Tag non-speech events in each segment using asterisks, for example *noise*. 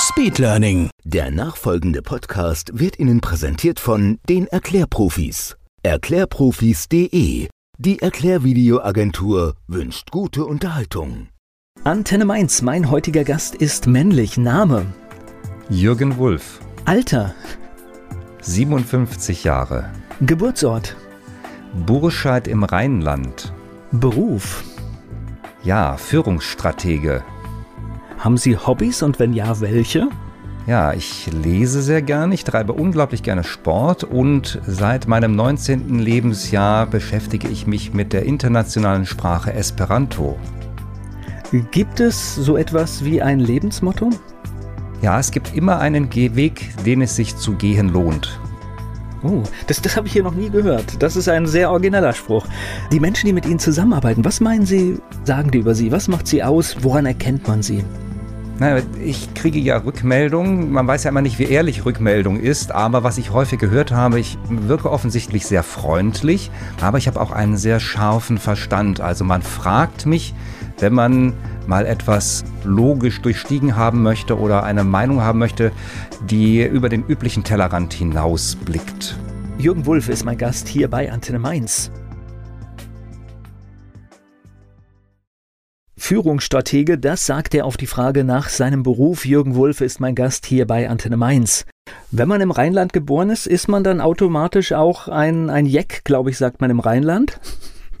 Speedlearning. Der nachfolgende Podcast wird Ihnen präsentiert von den Erklärprofis. Erklärprofis.de. Die Erklärvideoagentur wünscht gute Unterhaltung. Antenne Mainz, mein heutiger Gast ist männlich. Name, Jürgen Wulff, Alter, 57 Jahre, Geburtsort, Burscheid im Rheinland. Beruf. Ja, Führungsstratege. Haben Sie Hobbys und wenn ja, welche? Ja, ich lese sehr gern, ich treibe unglaublich gerne Sport und seit meinem 19. Lebensjahr beschäftige ich mich mit der internationalen Sprache Esperanto. Gibt es so etwas wie ein Lebensmotto? Ja, es gibt immer einen Gehweg, den es sich zu gehen lohnt. Oh, das, das habe ich hier noch nie gehört. Das ist ein sehr origineller Spruch. Die Menschen, die mit Ihnen zusammenarbeiten, was meinen Sie, sagen die über Sie? Was macht Sie aus? Woran erkennt man Sie? Ich kriege ja Rückmeldungen. Man weiß ja immer nicht, wie ehrlich Rückmeldung ist. Aber was ich häufig gehört habe, ich wirke offensichtlich sehr freundlich, aber ich habe auch einen sehr scharfen Verstand. Also man fragt mich, wenn man mal etwas logisch durchstiegen haben möchte oder eine Meinung haben möchte, die über den üblichen Tellerrand hinausblickt. Jürgen Wulff ist mein Gast hier bei Antenne Mainz. Führungsstratege, das sagt er auf die Frage nach seinem Beruf. Jürgen Wulff ist mein Gast hier bei Antenne Mainz. Wenn man im Rheinland geboren ist, ist man dann automatisch auch ein, ein Jeck, glaube ich, sagt man im Rheinland.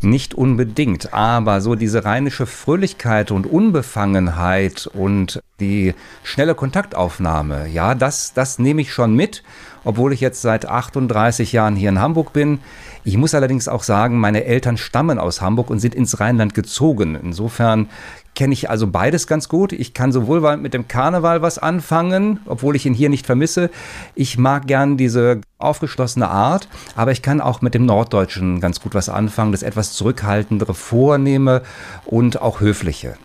Nicht unbedingt, aber so diese rheinische Fröhlichkeit und Unbefangenheit und die schnelle Kontaktaufnahme, ja, das, das nehme ich schon mit, obwohl ich jetzt seit 38 Jahren hier in Hamburg bin. Ich muss allerdings auch sagen, meine Eltern stammen aus Hamburg und sind ins Rheinland gezogen. Insofern kenne ich also beides ganz gut. Ich kann sowohl mit dem Karneval was anfangen, obwohl ich ihn hier nicht vermisse. Ich mag gern diese aufgeschlossene Art, aber ich kann auch mit dem Norddeutschen ganz gut was anfangen, das etwas zurückhaltendere, vornehme und auch höfliche.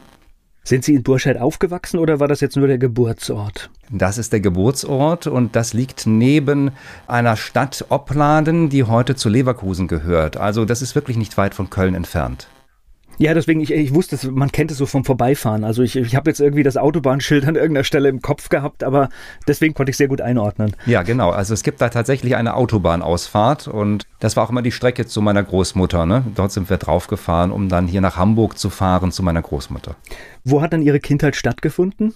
Sind Sie in Burscheid aufgewachsen oder war das jetzt nur der Geburtsort? Das ist der Geburtsort und das liegt neben einer Stadt Opladen, die heute zu Leverkusen gehört. Also das ist wirklich nicht weit von Köln entfernt. Ja, deswegen, ich, ich wusste es, man kennt es so vom Vorbeifahren. Also ich, ich habe jetzt irgendwie das Autobahnschild an irgendeiner Stelle im Kopf gehabt, aber deswegen konnte ich sehr gut einordnen. Ja, genau. Also es gibt da tatsächlich eine Autobahnausfahrt und das war auch immer die Strecke zu meiner Großmutter. Ne? Dort sind wir draufgefahren, um dann hier nach Hamburg zu fahren zu meiner Großmutter. Wo hat dann Ihre Kindheit stattgefunden?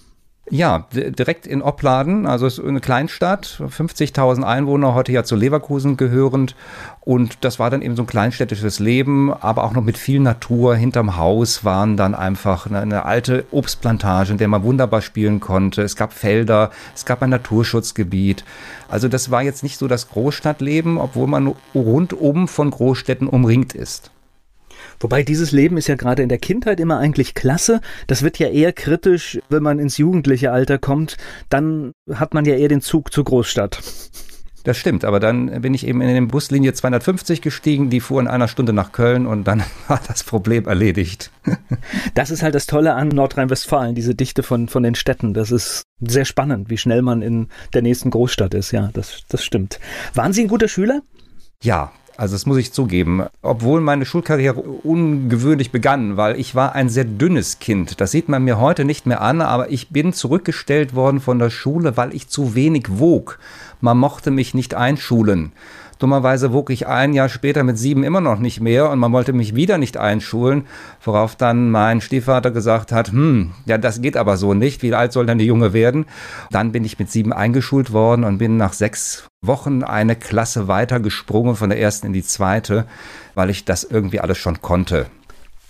Ja, direkt in Opladen, also es ist eine Kleinstadt, 50.000 Einwohner, heute ja zu Leverkusen gehörend. Und das war dann eben so ein kleinstädtisches Leben, aber auch noch mit viel Natur. Hinterm Haus waren dann einfach eine, eine alte Obstplantage, in der man wunderbar spielen konnte. Es gab Felder, es gab ein Naturschutzgebiet. Also das war jetzt nicht so das Großstadtleben, obwohl man rundum von Großstädten umringt ist. Wobei dieses Leben ist ja gerade in der Kindheit immer eigentlich klasse. Das wird ja eher kritisch, wenn man ins jugendliche Alter kommt. Dann hat man ja eher den Zug zur Großstadt. Das stimmt, aber dann bin ich eben in den Buslinie 250 gestiegen, die fuhr in einer Stunde nach Köln und dann *laughs* war das Problem erledigt. *laughs* Das ist halt das Tolle an Nordrhein-Westfalen, diese Dichte von, von den Städten. Das ist sehr spannend, wie schnell man in der nächsten Großstadt ist. Ja, das, das stimmt. Waren Sie ein guter Schüler? Ja, also das muss ich zugeben, obwohl meine Schulkarriere ungewöhnlich begann, weil ich war ein sehr dünnes Kind. Das sieht man mir heute nicht mehr an, aber ich bin zurückgestellt worden von der Schule, weil ich zu wenig wog. Man mochte mich nicht einschulen. Dummerweise wog ich ein Jahr später mit sieben immer noch nicht mehr und man wollte mich wieder nicht einschulen, worauf dann mein Stiefvater gesagt hat, hm, ja, das geht aber so nicht, wie alt soll denn die Junge werden? Dann bin ich mit sieben eingeschult worden und bin nach sechs Wochen eine Klasse weiter gesprungen von der ersten in die zweite, weil ich das irgendwie alles schon konnte.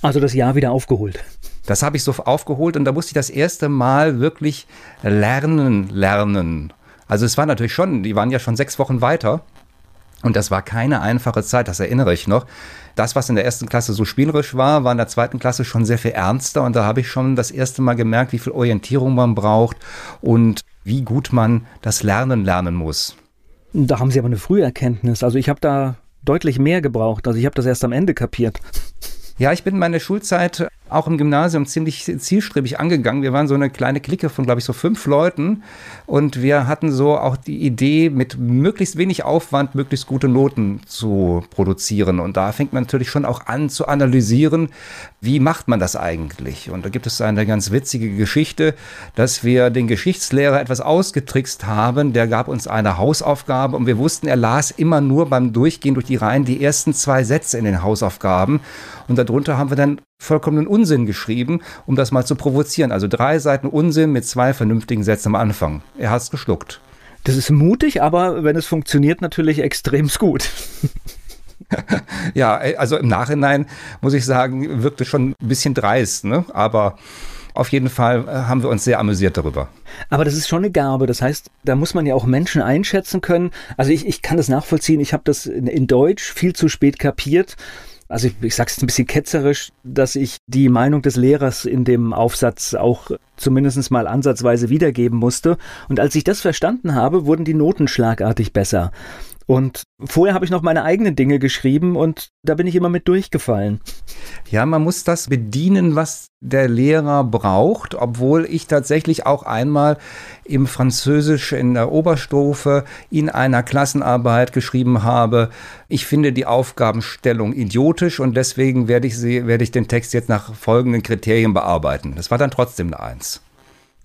Also das Jahr wieder aufgeholt. Das habe ich so aufgeholt und da musste ich das erste Mal wirklich lernen, lernen. Also es war natürlich schon, die waren ja schon sechs Wochen weiter. Und das war keine einfache Zeit, das erinnere ich noch. Das, was in der ersten Klasse so spielerisch war, war in der zweiten Klasse schon sehr viel ernster. Und da habe ich schon das erste Mal gemerkt, wie viel Orientierung man braucht und wie gut man das Lernen lernen muss. Da haben Sie aber eine Früherkenntnis. Also ich habe da deutlich mehr gebraucht. Also ich habe das erst am Ende kapiert. Ja, ich bin meine Schulzeit auch im Gymnasium ziemlich zielstrebig angegangen. Wir waren so eine kleine Clique von, glaube ich, so fünf Leuten und wir hatten so auch die Idee, mit möglichst wenig Aufwand möglichst gute Noten zu produzieren. Und da fängt man natürlich schon auch an zu analysieren, wie macht man das eigentlich? Und da gibt es eine ganz witzige Geschichte, dass wir den Geschichtslehrer etwas ausgetrickst haben. Der gab uns eine Hausaufgabe und wir wussten, er las immer nur beim Durchgehen durch die Reihen die ersten zwei Sätze in den Hausaufgaben. Und darunter haben wir dann vollkommenen Unsinn geschrieben, um das mal zu provozieren. Also drei Seiten Unsinn mit zwei vernünftigen Sätzen am Anfang. Er hat es geschluckt. Das ist mutig, aber wenn es funktioniert, natürlich extrem gut. *laughs* ja, also im Nachhinein muss ich sagen, wirkte schon ein bisschen dreist, ne? aber auf jeden Fall äh, haben wir uns sehr amüsiert darüber. Aber das ist schon eine Gabe. Das heißt, da muss man ja auch Menschen einschätzen können. Also ich, ich kann das nachvollziehen. Ich habe das in, in Deutsch viel zu spät kapiert also ich, ich sage es ein bisschen ketzerisch, dass ich die Meinung des Lehrers in dem Aufsatz auch zumindest mal ansatzweise wiedergeben musste. Und als ich das verstanden habe, wurden die Noten schlagartig besser. Und vorher habe ich noch meine eigenen Dinge geschrieben und da bin ich immer mit durchgefallen. Ja, man muss das bedienen, was der Lehrer braucht, obwohl ich tatsächlich auch einmal im Französisch in der Oberstufe in einer Klassenarbeit geschrieben habe, ich finde die Aufgabenstellung idiotisch und deswegen werde ich, sie, werde ich den Text jetzt nach folgenden Kriterien bearbeiten. Das war dann trotzdem eine Eins.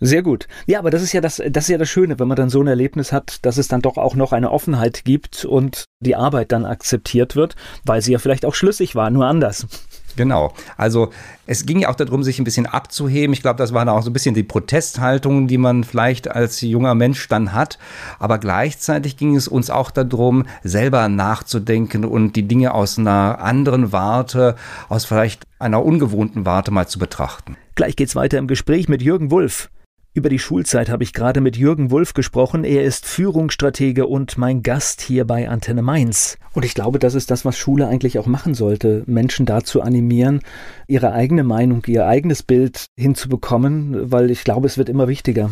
Sehr gut. Ja, aber das ist ja das, das ist ja das Schöne, wenn man dann so ein Erlebnis hat, dass es dann doch auch noch eine Offenheit gibt und die Arbeit dann akzeptiert wird, weil sie ja vielleicht auch schlüssig war, nur anders. Genau. Also es ging ja auch darum, sich ein bisschen abzuheben. Ich glaube, das war auch so ein bisschen die Protesthaltung, die man vielleicht als junger Mensch dann hat. Aber gleichzeitig ging es uns auch darum, selber nachzudenken und die Dinge aus einer anderen Warte, aus vielleicht einer ungewohnten Warte mal zu betrachten. Gleich geht's weiter im Gespräch mit Jürgen Wulff. Über die Schulzeit habe ich gerade mit Jürgen Wulff gesprochen. Er ist Führungsstratege und mein Gast hier bei Antenne Mainz. Und ich glaube, das ist das, was Schule eigentlich auch machen sollte. Menschen dazu animieren, ihre eigene Meinung, ihr eigenes Bild hinzubekommen, weil ich glaube, es wird immer wichtiger.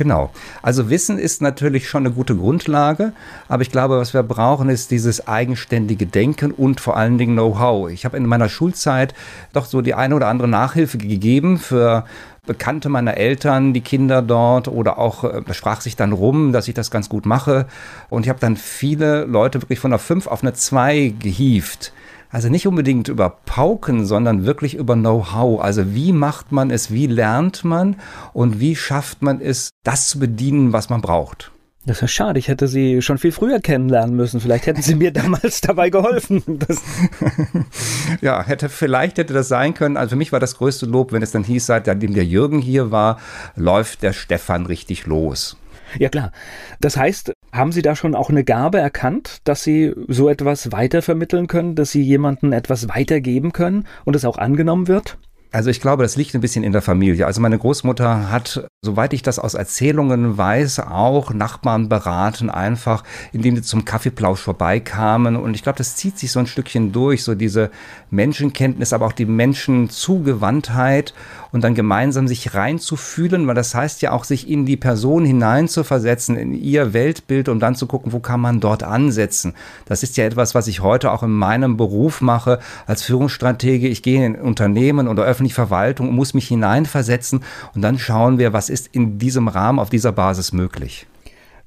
Genau. Also Wissen ist natürlich schon eine gute Grundlage, aber ich glaube, was wir brauchen, ist dieses eigenständige Denken und vor allen Dingen Know-how. Ich habe in meiner Schulzeit doch so die eine oder andere Nachhilfe gegeben für Bekannte meiner Eltern, die Kinder dort oder auch, äh, da sprach sich dann rum, dass ich das ganz gut mache. Und ich habe dann viele Leute wirklich von einer 5 auf eine 2 gehievt. Also nicht unbedingt über Pauken, sondern wirklich über Know-how. Also wie macht man es, wie lernt man und wie schafft man es, das zu bedienen, was man braucht. Das ist schade, ich hätte sie schon viel früher kennenlernen müssen. Vielleicht hätten sie mir *laughs* damals dabei geholfen. *laughs* ja, hätte, vielleicht hätte das sein können. Also für mich war das größte Lob, wenn es dann hieß, seitdem der Jürgen hier war, läuft der Stefan richtig los. Ja klar. Das heißt, haben Sie da schon auch eine Gabe erkannt, dass Sie so etwas weitervermitteln können, dass Sie jemandem etwas weitergeben können und es auch angenommen wird? Also ich glaube, das liegt ein bisschen in der Familie. Also meine Großmutter hat, soweit ich das aus Erzählungen weiß, auch Nachbarn beraten, einfach indem sie zum Kaffeeplausch vorbeikamen. Und ich glaube, das zieht sich so ein Stückchen durch, so diese Menschenkenntnis, aber auch die Menschenzugewandtheit und dann gemeinsam sich reinzufühlen, weil das heißt ja auch, sich in die Person hineinzuversetzen, in ihr Weltbild und dann zu gucken, wo kann man dort ansetzen. Das ist ja etwas, was ich heute auch in meinem Beruf mache als Führungsstratege. Ich gehe in Unternehmen oder öffentliche Verwaltung und muss mich hineinversetzen und dann schauen wir, was ist in diesem Rahmen, auf dieser Basis möglich.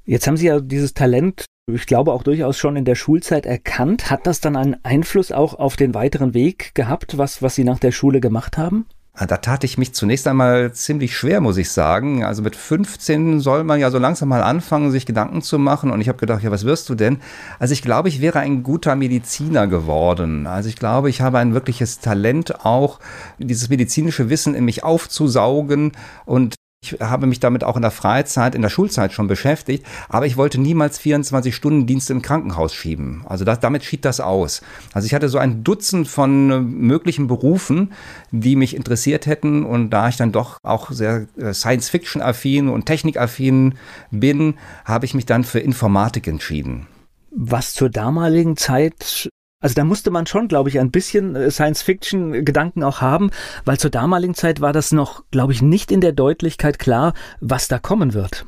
Jetzt haben Sie ja dieses Talent ich glaube auch durchaus schon in der Schulzeit erkannt. Hat das dann einen Einfluss auch auf den weiteren Weg gehabt, was, was Sie nach der Schule gemacht haben? Da tat ich mich zunächst einmal ziemlich schwer, muss ich sagen. Also mit 15 soll man ja so langsam mal anfangen, sich Gedanken zu machen. Und ich habe gedacht, ja, was wirst du denn? Also ich glaube, ich wäre ein guter Mediziner geworden. Also ich glaube, ich habe ein wirkliches Talent auch, dieses medizinische Wissen in mich aufzusaugen und ich habe mich damit auch in der Freizeit, in der Schulzeit schon beschäftigt, aber ich wollte niemals 24 Stunden Dienst im Krankenhaus schieben. Also das, damit schied das aus. Also ich hatte so ein Dutzend von äh, möglichen Berufen, die mich interessiert hätten und da ich dann doch auch sehr äh, Science-Fiction-affin und Technik-affin bin, habe ich mich dann für Informatik entschieden. Was zur damaligen Zeit also da musste man schon, glaube ich, ein bisschen äh, Science-Fiction-Gedanken auch haben, weil zur damaligen Zeit war das noch, glaube ich, nicht in der Deutlichkeit klar, was da kommen wird.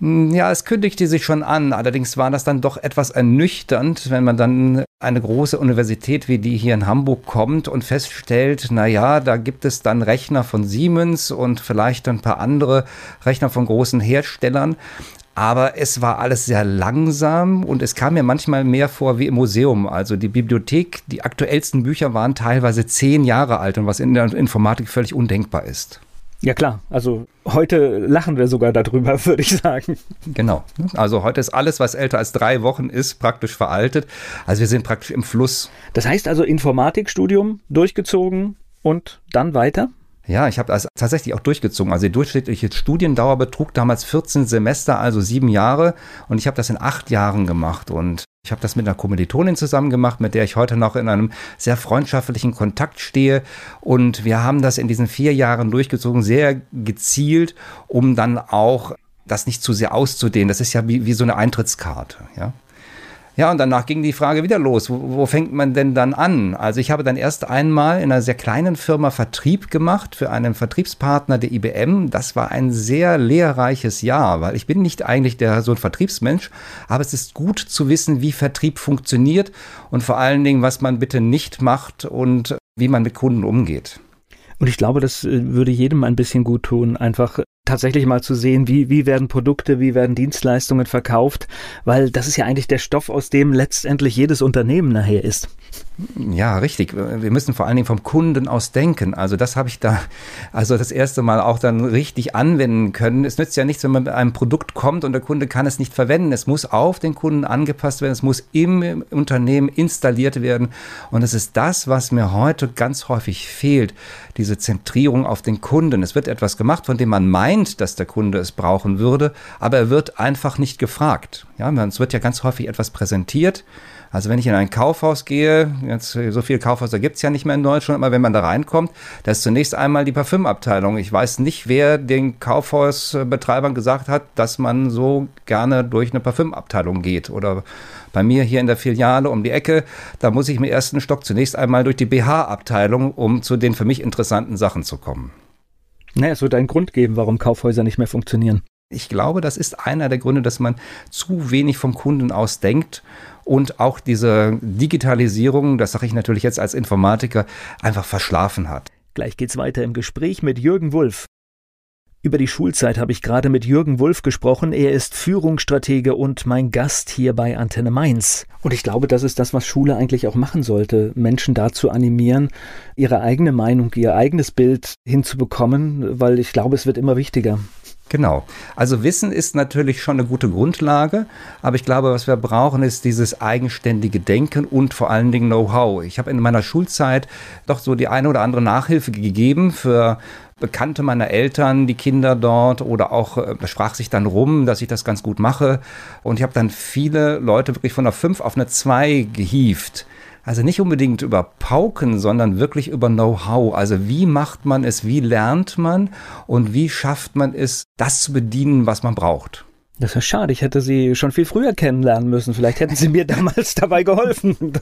Hm, ja, es kündigte sich schon an. Allerdings war das dann doch etwas ernüchternd, wenn man dann eine große Universität wie die hier in Hamburg kommt und feststellt, na ja, da gibt es dann Rechner von Siemens und vielleicht ein paar andere Rechner von großen Herstellern. Aber es war alles sehr langsam und es kam mir manchmal mehr vor wie im Museum. Also die Bibliothek, die aktuellsten Bücher waren teilweise zehn Jahre alt und was in der Informatik völlig undenkbar ist. Ja klar, also heute lachen wir sogar darüber, *laughs* würde ich sagen. Genau. Also heute ist alles, was älter als drei Wochen ist, praktisch veraltet. Also wir sind praktisch im Fluss. Das heißt also Informatikstudium durchgezogen und dann weiter? Ja, ich habe das tatsächlich auch durchgezogen. Also die durchschnittliche Studiendauer betrug damals 14 Semester, also sieben Jahre. Und ich habe das in acht Jahren gemacht. Und ich habe das mit einer Kommilitonin zusammen gemacht, mit der ich heute noch in einem sehr freundschaftlichen Kontakt stehe. Und wir haben das in diesen vier Jahren durchgezogen, sehr gezielt, um dann auch das nicht zu sehr auszudehnen. Das ist ja wie, wie so eine Eintrittskarte. Ja. Ja, und danach ging die Frage wieder los. Wo, wo, fängt man denn dann an? Also ich habe dann erst einmal in einer sehr kleinen Firma Vertrieb gemacht für einen Vertriebspartner der IBM. Das war ein sehr lehrreiches Jahr, weil ich bin nicht eigentlich der so ein Vertriebsmensch, aber es ist gut zu wissen, wie Vertrieb funktioniert und vor allen Dingen, was man bitte nicht macht und wie man mit Kunden umgeht. Und ich glaube, das äh, würde jedem ein bisschen gut tun, einfach tatsächlich mal zu sehen, wie, wie werden Produkte, wie werden Dienstleistungen verkauft, weil das ist ja eigentlich der Stoff, aus dem letztendlich jedes Unternehmen nachher ist. Ja, richtig. Wir müssen vor allen Dingen vom Kunden aus denken. Also das habe ich da also das erste Mal auch dann richtig anwenden können. Es nützt ja nichts, wenn man mit einem Produkt kommt und der Kunde kann es nicht verwenden. Es muss auf den Kunden angepasst werden. Es muss im Unternehmen installiert werden. Und es ist das, was mir heute ganz häufig fehlt. Diese Zentrierung auf den Kunden. Es wird etwas gemacht, von dem man meint, dass der Kunde es brauchen würde, aber er wird einfach nicht gefragt. Ja, es wird ja ganz häufig etwas präsentiert. Also wenn ich in ein Kaufhaus gehe, jetzt so viele Kaufhäuser gibt es ja nicht mehr in Deutschland, aber wenn man da reinkommt, da ist zunächst einmal die Parfümabteilung. Ich weiß nicht, wer den Kaufhausbetreibern gesagt hat, dass man so gerne durch eine Parfümabteilung geht. Oder bei mir hier in der Filiale um die Ecke, da muss ich im ersten Stock zunächst einmal durch die BH-Abteilung, um zu den für mich interessanten Sachen zu kommen. Naja, es wird einen Grund geben, warum Kaufhäuser nicht mehr funktionieren. Ich glaube, das ist einer der Gründe, dass man zu wenig vom Kunden aus denkt und auch diese Digitalisierung, das sage ich natürlich jetzt als Informatiker, einfach verschlafen hat. Gleich geht's weiter im Gespräch mit Jürgen Wulff. Über die Schulzeit habe ich gerade mit Jürgen Wulff gesprochen. Er ist Führungsstratege und mein Gast hier bei Antenne Mainz. Und ich glaube, das ist das, was Schule eigentlich auch machen sollte. Menschen dazu animieren, ihre eigene Meinung, ihr eigenes Bild hinzubekommen, weil ich glaube, es wird immer wichtiger. Genau. Also Wissen ist natürlich schon eine gute Grundlage, aber ich glaube, was wir brauchen, ist dieses eigenständige Denken und vor allen Dingen Know-how. Ich habe in meiner Schulzeit doch so die eine oder andere Nachhilfe gegeben für Bekannte meiner Eltern, die Kinder dort oder auch äh, sprach sich dann rum, dass ich das ganz gut mache. Und ich habe dann viele Leute wirklich von einer 5 auf eine 2 gehievt. Also nicht unbedingt über Pauken, sondern wirklich über Know-how. Also wie macht man es, wie lernt man und wie schafft man es, das zu bedienen, was man braucht. Das ist schade, ich hätte sie schon viel früher kennenlernen müssen. Vielleicht hätten sie mir *laughs* damals dabei geholfen. *laughs*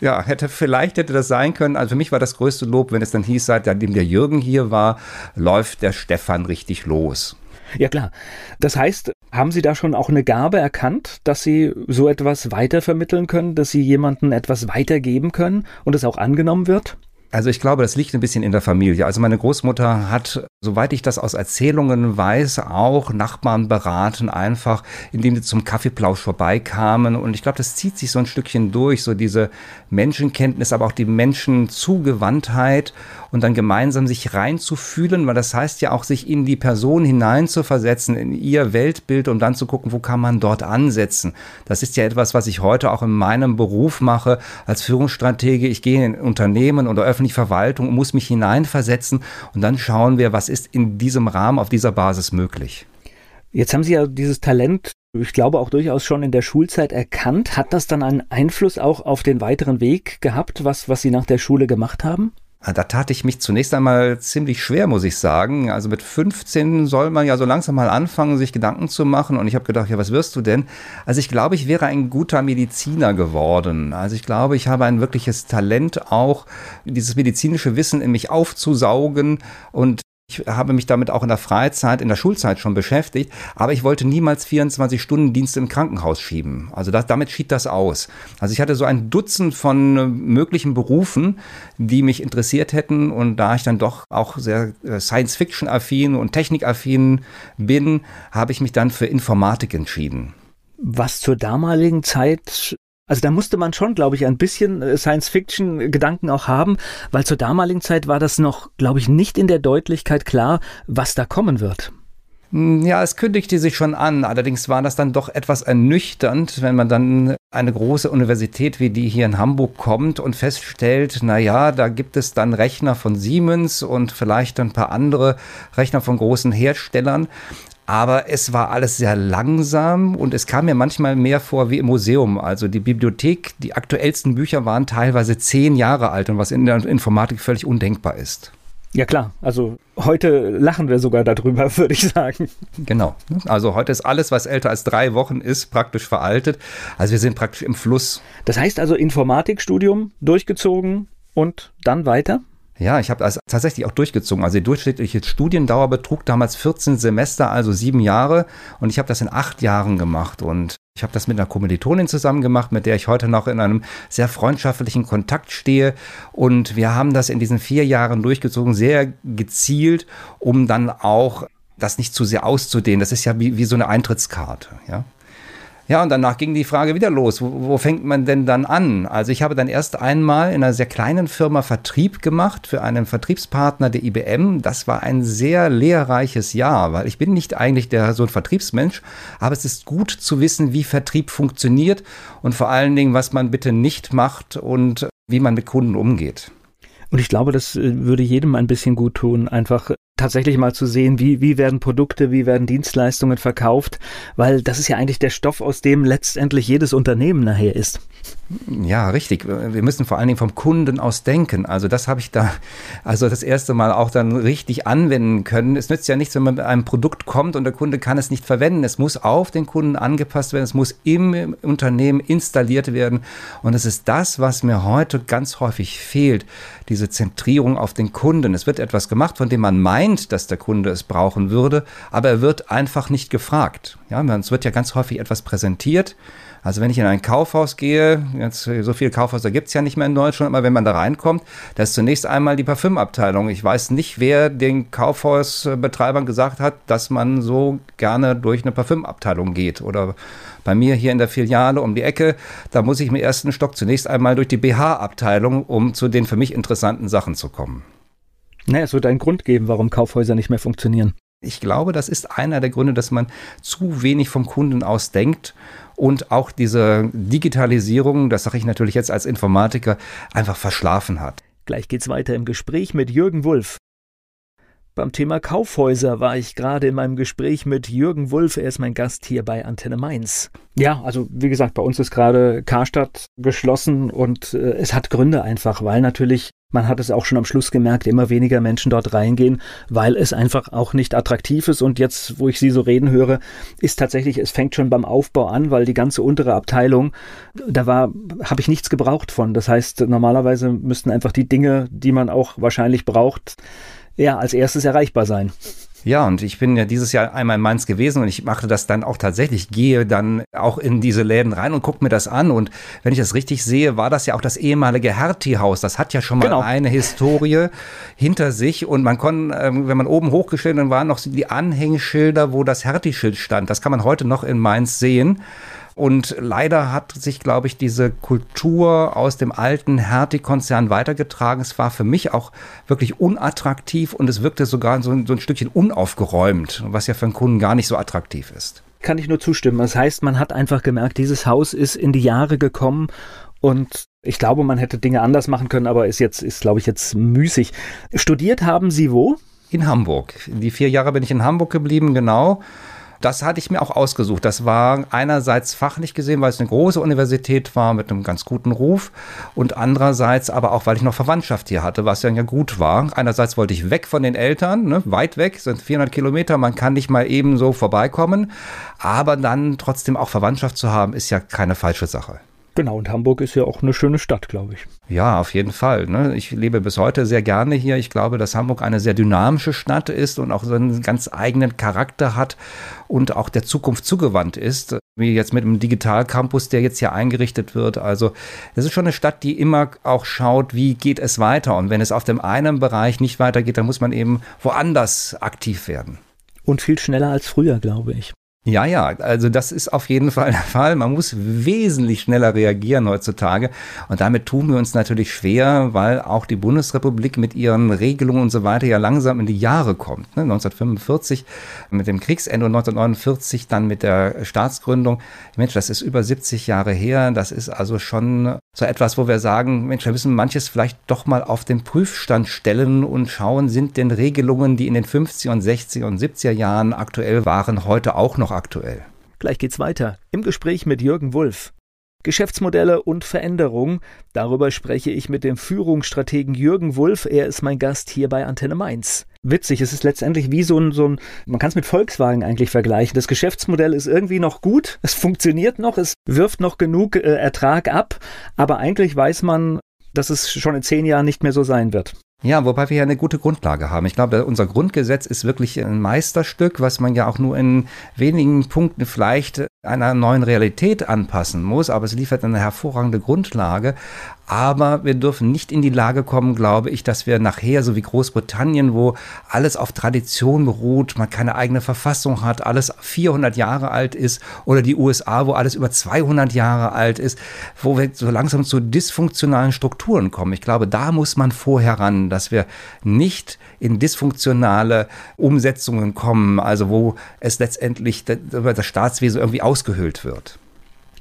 ja, hätte, vielleicht hätte das sein können. Also für mich war das größte Lob, wenn es dann hieß, seitdem der Jürgen hier war, läuft der Stefan richtig los. Ja klar. Das heißt, haben Sie da schon auch eine Gabe erkannt, dass Sie so etwas weitervermitteln können, dass Sie jemandem etwas weitergeben können und es auch angenommen wird? Also ich glaube, das liegt ein bisschen in der Familie. Also meine Großmutter hat, soweit ich das aus Erzählungen weiß, auch Nachbarn beraten, einfach, indem sie zum Kaffeeplausch vorbeikamen. Und ich glaube, das zieht sich so ein Stückchen durch, so diese Menschenkenntnis, aber auch die Menschenzugewandtheit und dann gemeinsam sich reinzufühlen, weil das heißt ja auch, sich in die Person hineinzuversetzen, in ihr Weltbild, um dann zu gucken, wo kann man dort ansetzen. Das ist ja etwas, was ich heute auch in meinem Beruf mache als Führungsstrategie. Ich gehe in Unternehmen oder öffentliche Verwaltung und muss mich hineinversetzen und dann schauen wir, was ist in diesem Rahmen, auf dieser Basis möglich. Jetzt haben Sie ja dieses Talent ich glaube auch durchaus schon in der Schulzeit erkannt. Hat das dann einen Einfluss auch auf den weiteren Weg gehabt, was, was Sie nach der Schule gemacht haben? Ah, da tat ich mich zunächst einmal ziemlich schwer, muss ich sagen. Also mit 15 soll man ja so langsam mal anfangen, sich Gedanken zu machen. Und ich habe gedacht, ja, was wirst du denn? Also ich glaube, ich wäre ein guter Mediziner geworden. Also ich glaube, ich habe ein wirkliches Talent auch, dieses medizinische Wissen in mich aufzusaugen und Ich habe mich damit auch in der Freizeit, in der Schulzeit schon beschäftigt, aber ich wollte niemals 24 Stunden Dienste im Krankenhaus schieben. Also das, damit schied das aus. Also ich hatte so ein Dutzend von äh, möglichen Berufen, die mich interessiert hätten und da ich dann doch auch sehr äh, Science-Fiction-affin und Technik-affin bin, habe ich mich dann für Informatik entschieden. Was zur damaligen Zeit also da musste man schon, glaube ich, ein bisschen äh, Science-Fiction-Gedanken auch haben, weil zur damaligen Zeit war das noch, glaube ich, nicht in der Deutlichkeit klar, was da kommen wird. Hm, ja, es kündigte sich schon an. Allerdings war das dann doch etwas ernüchternd, wenn man dann eine große Universität wie die hier in Hamburg kommt und feststellt, na ja, da gibt es dann Rechner von Siemens und vielleicht ein paar andere Rechner von großen Herstellern. Aber es war alles sehr langsam und es kam mir manchmal mehr vor wie im Museum. Also die Bibliothek, die aktuellsten Bücher waren teilweise zehn Jahre alt und was in der Informatik völlig undenkbar ist. Ja klar, also heute lachen wir sogar darüber, *laughs* würde ich sagen. Genau. Also heute ist alles, was älter als drei Wochen ist, praktisch veraltet. Also wir sind praktisch im Fluss. Das heißt also Informatikstudium durchgezogen und dann weiter? Ja, ich habe das tatsächlich auch durchgezogen. Also die durchschnittliche Studiendauer betrug damals 14 Semester, also sieben Jahre. Und ich habe das in acht Jahren gemacht. Und ich habe das mit einer Kommilitonin zusammen gemacht, mit der ich heute noch in einem sehr freundschaftlichen Kontakt stehe. Und wir haben das in diesen vier Jahren durchgezogen, sehr gezielt, um dann auch das nicht zu sehr auszudehnen. Das ist ja wie, wie so eine Eintrittskarte. Ja? Ja, und danach ging die Frage wieder los. Wo, wo, fängt man denn dann an? Also ich habe dann erst einmal in einer sehr kleinen Firma Vertrieb gemacht für einen Vertriebspartner der IBM. Das war ein sehr lehrreiches Jahr, weil ich bin nicht eigentlich der so ein Vertriebsmensch, aber es ist gut zu wissen, wie Vertrieb funktioniert und vor allen Dingen, was man bitte nicht macht und wie man mit Kunden umgeht. Und ich glaube, das äh, würde jedem ein bisschen gut tun, einfach tatsächlich mal zu sehen, wie, wie werden Produkte, wie werden Dienstleistungen verkauft, weil das ist ja eigentlich der Stoff, aus dem letztendlich jedes Unternehmen nachher ist. Ja, richtig. Wir müssen vor allen Dingen vom Kunden aus denken. Also das habe ich da also das erste Mal auch dann richtig anwenden können. Es nützt ja nichts, wenn man mit einem Produkt kommt und der Kunde kann es nicht verwenden. Es muss auf den Kunden angepasst werden. Es muss im Unternehmen installiert werden. Und es ist das, was mir heute ganz häufig fehlt. Diese Zentrierung auf den Kunden. Es wird etwas gemacht, von dem man meint, dass der Kunde es brauchen würde, aber er wird einfach nicht gefragt. Ja, es wird ja ganz häufig etwas präsentiert also wenn ich in ein Kaufhaus gehe, jetzt so viele Kaufhäuser gibt es ja nicht mehr in Deutschland, aber wenn man da reinkommt, da ist zunächst einmal die Parfümabteilung. Ich weiß nicht, wer den Kaufhausbetreibern gesagt hat, dass man so gerne durch eine Parfümabteilung geht. Oder bei mir hier in der Filiale um die Ecke, da muss ich im ersten Stock zunächst einmal durch die BH-Abteilung, um zu den für mich interessanten Sachen zu kommen. Naja, es wird einen Grund geben, warum Kaufhäuser nicht mehr funktionieren. Ich glaube, das ist einer der Gründe, dass man zu wenig vom Kunden aus denkt und auch diese Digitalisierung, das sage ich natürlich jetzt als Informatiker, einfach verschlafen hat. Gleich geht's weiter im Gespräch mit Jürgen Wulff. Beim Thema Kaufhäuser war ich gerade in meinem Gespräch mit Jürgen Wulff. Er ist mein Gast hier bei Antenne Mainz. Ja, also wie gesagt, bei uns ist gerade Karstadt geschlossen und äh, es hat Gründe einfach, weil natürlich man hat es auch schon am Schluss gemerkt, immer weniger Menschen dort reingehen, weil es einfach auch nicht attraktiv ist. Und jetzt, wo ich Sie so reden höre, ist tatsächlich, es fängt schon beim Aufbau an, weil die ganze untere Abteilung, da war, habe ich nichts gebraucht von. Das heißt, normalerweise müssten einfach die Dinge, die man auch wahrscheinlich braucht, ja, als erstes erreichbar sein. Ja, und ich bin ja dieses Jahr einmal in Mainz gewesen und ich mache das dann auch tatsächlich, gehe dann auch in diese Läden rein und gucke mir das an. Und wenn ich das richtig sehe, war das ja auch das ehemalige Hertie-Haus. Das hat ja schon mal genau. eine Historie hinter sich. Und man konnte, ähm, wenn man oben hochgestellt, dann waren noch die Anhängeschilder, wo das Hertie-Schild stand. Das kann man heute noch in Mainz sehen. Und leider hat sich, glaube ich, diese Kultur aus dem alten Hertie-Konzern weitergetragen. Es war für mich auch wirklich unattraktiv und es wirkte sogar so, so ein Stückchen unaufgeräumt, was ja für einen Kunden gar nicht so attraktiv ist. Kann ich nur zustimmen. Das heißt, man hat einfach gemerkt, dieses Haus ist in die Jahre gekommen und ich glaube, man hätte Dinge anders machen können, aber ist jetzt, ist, glaube ich, jetzt müßig. Studiert haben Sie wo? In Hamburg. Die vier Jahre bin ich in Hamburg geblieben, genau das hatte ich mir auch ausgesucht. Das war einerseits fachlich gesehen, weil es eine große Universität war mit einem ganz guten Ruf und andererseits aber auch, weil ich noch Verwandtschaft hier hatte, was ja gut war. Einerseits wollte ich weg von den Eltern, ne, weit weg, sind 400 Kilometer, man kann nicht mal eben so vorbeikommen, aber dann trotzdem auch Verwandtschaft zu haben, ist ja keine falsche Sache. Genau, und Hamburg ist ja auch eine schöne Stadt, glaube ich. Ja, auf jeden Fall. Ne? Ich lebe bis heute sehr gerne hier. Ich glaube, dass Hamburg eine sehr dynamische Stadt ist und auch so einen ganz eigenen Charakter hat und auch der Zukunft zugewandt ist. Wie jetzt mit dem Digitalcampus, der jetzt hier eingerichtet wird. Also, es ist schon eine Stadt, die immer auch schaut, wie geht es weiter. Und wenn es auf dem einen Bereich nicht weitergeht, dann muss man eben woanders aktiv werden. Und viel schneller als früher, glaube ich. Ja, ja, also das ist auf jeden Fall der Fall. Man muss wesentlich schneller reagieren heutzutage. Und damit tun wir uns natürlich schwer, weil auch die Bundesrepublik mit ihren Regelungen und so weiter ja langsam in die Jahre kommt. Ne? 1945 mit dem Kriegsende und 1949 dann mit der Staatsgründung. Mensch, das ist über 70 Jahre her. Das ist also schon so etwas, wo wir sagen, Mensch, wir müssen manches vielleicht doch mal auf den Prüfstand stellen und schauen, sind denn Regelungen, die in den 50er und 60er und 70er Jahren aktuell waren, heute auch noch aktuell. Gleich geht's weiter im Gespräch mit Jürgen Wulff. Geschäftsmodelle und Veränderung. Darüber spreche ich mit dem Führungsstrategen Jürgen Wulff. Er ist mein Gast hier bei Antenne Mainz. Witzig, es ist letztendlich wie so ein, so ein man kann es mit Volkswagen eigentlich vergleichen. Das Geschäftsmodell ist irgendwie noch gut, *laughs* es funktioniert noch, es wirft noch genug äh, Ertrag ab, aber eigentlich weiß man, dass es schon in zehn Jahren nicht mehr so sein wird. Ja, wobei wir ja eine gute Grundlage haben. Ich glaube, unser Grundgesetz ist wirklich ein Meisterstück, was man ja auch nur in wenigen Punkten vielleicht einer neuen Realität anpassen muss, aber es liefert eine hervorragende Grundlage. Aber wir dürfen nicht in die Lage kommen, glaube ich, dass wir nachher, so wie Großbritannien, wo alles auf Tradition beruht, man keine eigene Verfassung hat, alles 400 Jahre alt ist, oder die USA, wo alles über 200 Jahre alt ist, wo wir so langsam zu dysfunktionalen Strukturen kommen. Ich glaube, da muss man vorher ran, dass wir nicht in dysfunktionale Umsetzungen kommen, also wo es letztendlich das Staatswesen irgendwie ausgehöhlt wird.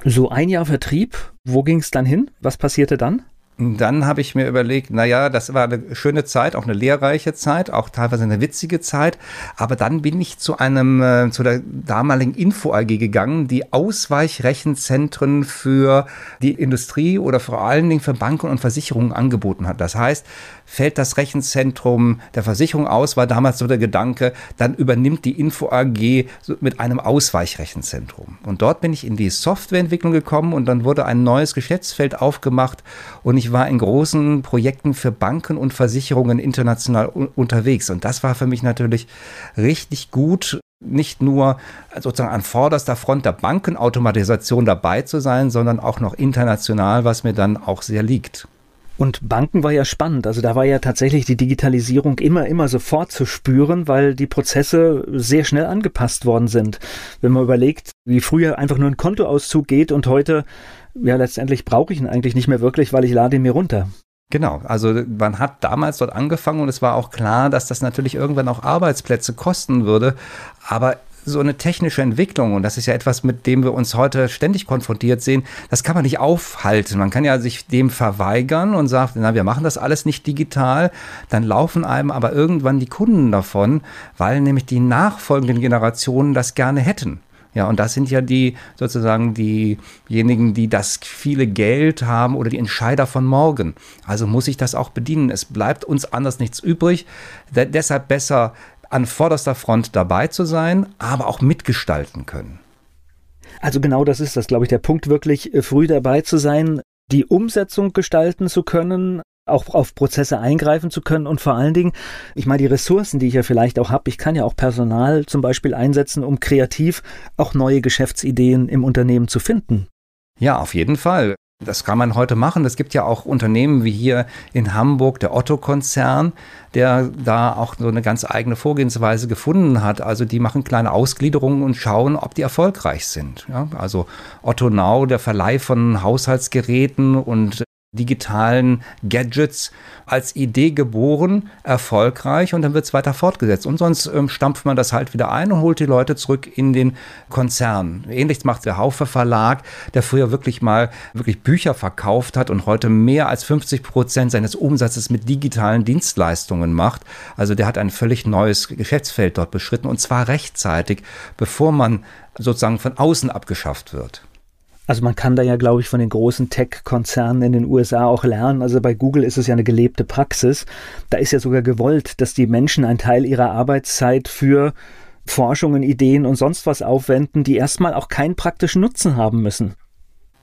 So ein Jahr Vertrieb, wo ging es dann hin? Was passierte dann? Dann habe ich mir überlegt, naja, das war eine schöne Zeit, auch eine lehrreiche Zeit, auch teilweise eine witzige Zeit. Aber dann bin ich zu einem, äh, zu der damaligen Info AG gegangen, die Ausweichrechenzentren für die Industrie oder vor allen Dingen für Banken und Versicherungen angeboten hat. Das heißt, fällt das Rechenzentrum der Versicherung aus, war damals so der Gedanke, dann übernimmt die Info AG mit einem Ausweichrechenzentrum. Und dort bin ich in die Softwareentwicklung gekommen und dann wurde ein neues Geschäftsfeld aufgemacht und ich war in großen Projekten für Banken und Versicherungen international unterwegs. Und das war für mich natürlich richtig gut, nicht nur sozusagen an vorderster Front der Bankenautomatisation dabei zu sein, sondern auch noch international, was mir dann auch sehr liegt. Und Banken war ja spannend. Also da war ja tatsächlich die Digitalisierung immer, immer sofort zu spüren, weil die Prozesse sehr schnell angepasst worden sind. Wenn man überlegt, wie früher einfach nur ein Kontoauszug geht und heute, ja, letztendlich brauche ich ihn eigentlich nicht mehr wirklich, weil ich lade ihn mir runter. Genau, also man hat damals dort angefangen und es war auch klar, dass das natürlich irgendwann auch Arbeitsplätze kosten würde. Aber so eine technische Entwicklung, und das ist ja etwas, mit dem wir uns heute ständig konfrontiert sehen, das kann man nicht aufhalten. Man kann ja sich dem verweigern und sagt, na, wir machen das alles nicht digital. Dann laufen einem aber irgendwann die Kunden davon, weil nämlich die nachfolgenden Generationen das gerne hätten. Ja, und das sind ja die sozusagen diejenigen, die das viele Geld haben oder die Entscheider von morgen. Also muss ich das auch bedienen. Es bleibt uns anders nichts übrig. D deshalb besser an vorderster Front dabei zu sein, aber auch mitgestalten können. Also genau das ist das, glaube ich, der Punkt, wirklich äh, früh dabei zu sein, die Umsetzung gestalten zu können, auch auf Prozesse eingreifen zu können und vor allen Dingen, ich meine, die Ressourcen, die ich ja vielleicht auch habe, ich kann ja auch Personal zum Beispiel einsetzen, um kreativ auch neue Geschäftsideen im Unternehmen zu finden. Ja, auf jeden Fall. Das kann man heute machen. Es gibt ja auch Unternehmen wie hier in Hamburg, der Otto-Konzern, der da auch so eine ganz eigene Vorgehensweise gefunden hat. Also die machen kleine Ausgliederungen und schauen, ob die erfolgreich sind. Ja, also Otto Now, der Verleih von Haushaltsgeräten und digitalen Gadgets als Idee geboren, erfolgreich und dann wird es weiter fortgesetzt. Und sonst ähm, stampft man das halt wieder ein und holt die Leute zurück in den Konzern. Ähnliches macht der Haufe Verlag, der früher wirklich mal wirklich Bücher verkauft hat und heute mehr als 50 Prozent seines Umsatzes mit digitalen Dienstleistungen macht. Also der hat ein völlig neues Geschäftsfeld dort beschritten und zwar rechtzeitig, bevor man sozusagen von außen abgeschafft wird. Also man kann da ja, glaube ich, von den großen Tech-Konzernen in den USA auch lernen. Also bei Google ist es ja eine gelebte Praxis. Da ist ja sogar gewollt, dass die Menschen einen Teil ihrer Arbeitszeit für Forschungen, Ideen und sonst was aufwenden, die erstmal auch keinen praktischen Nutzen haben müssen.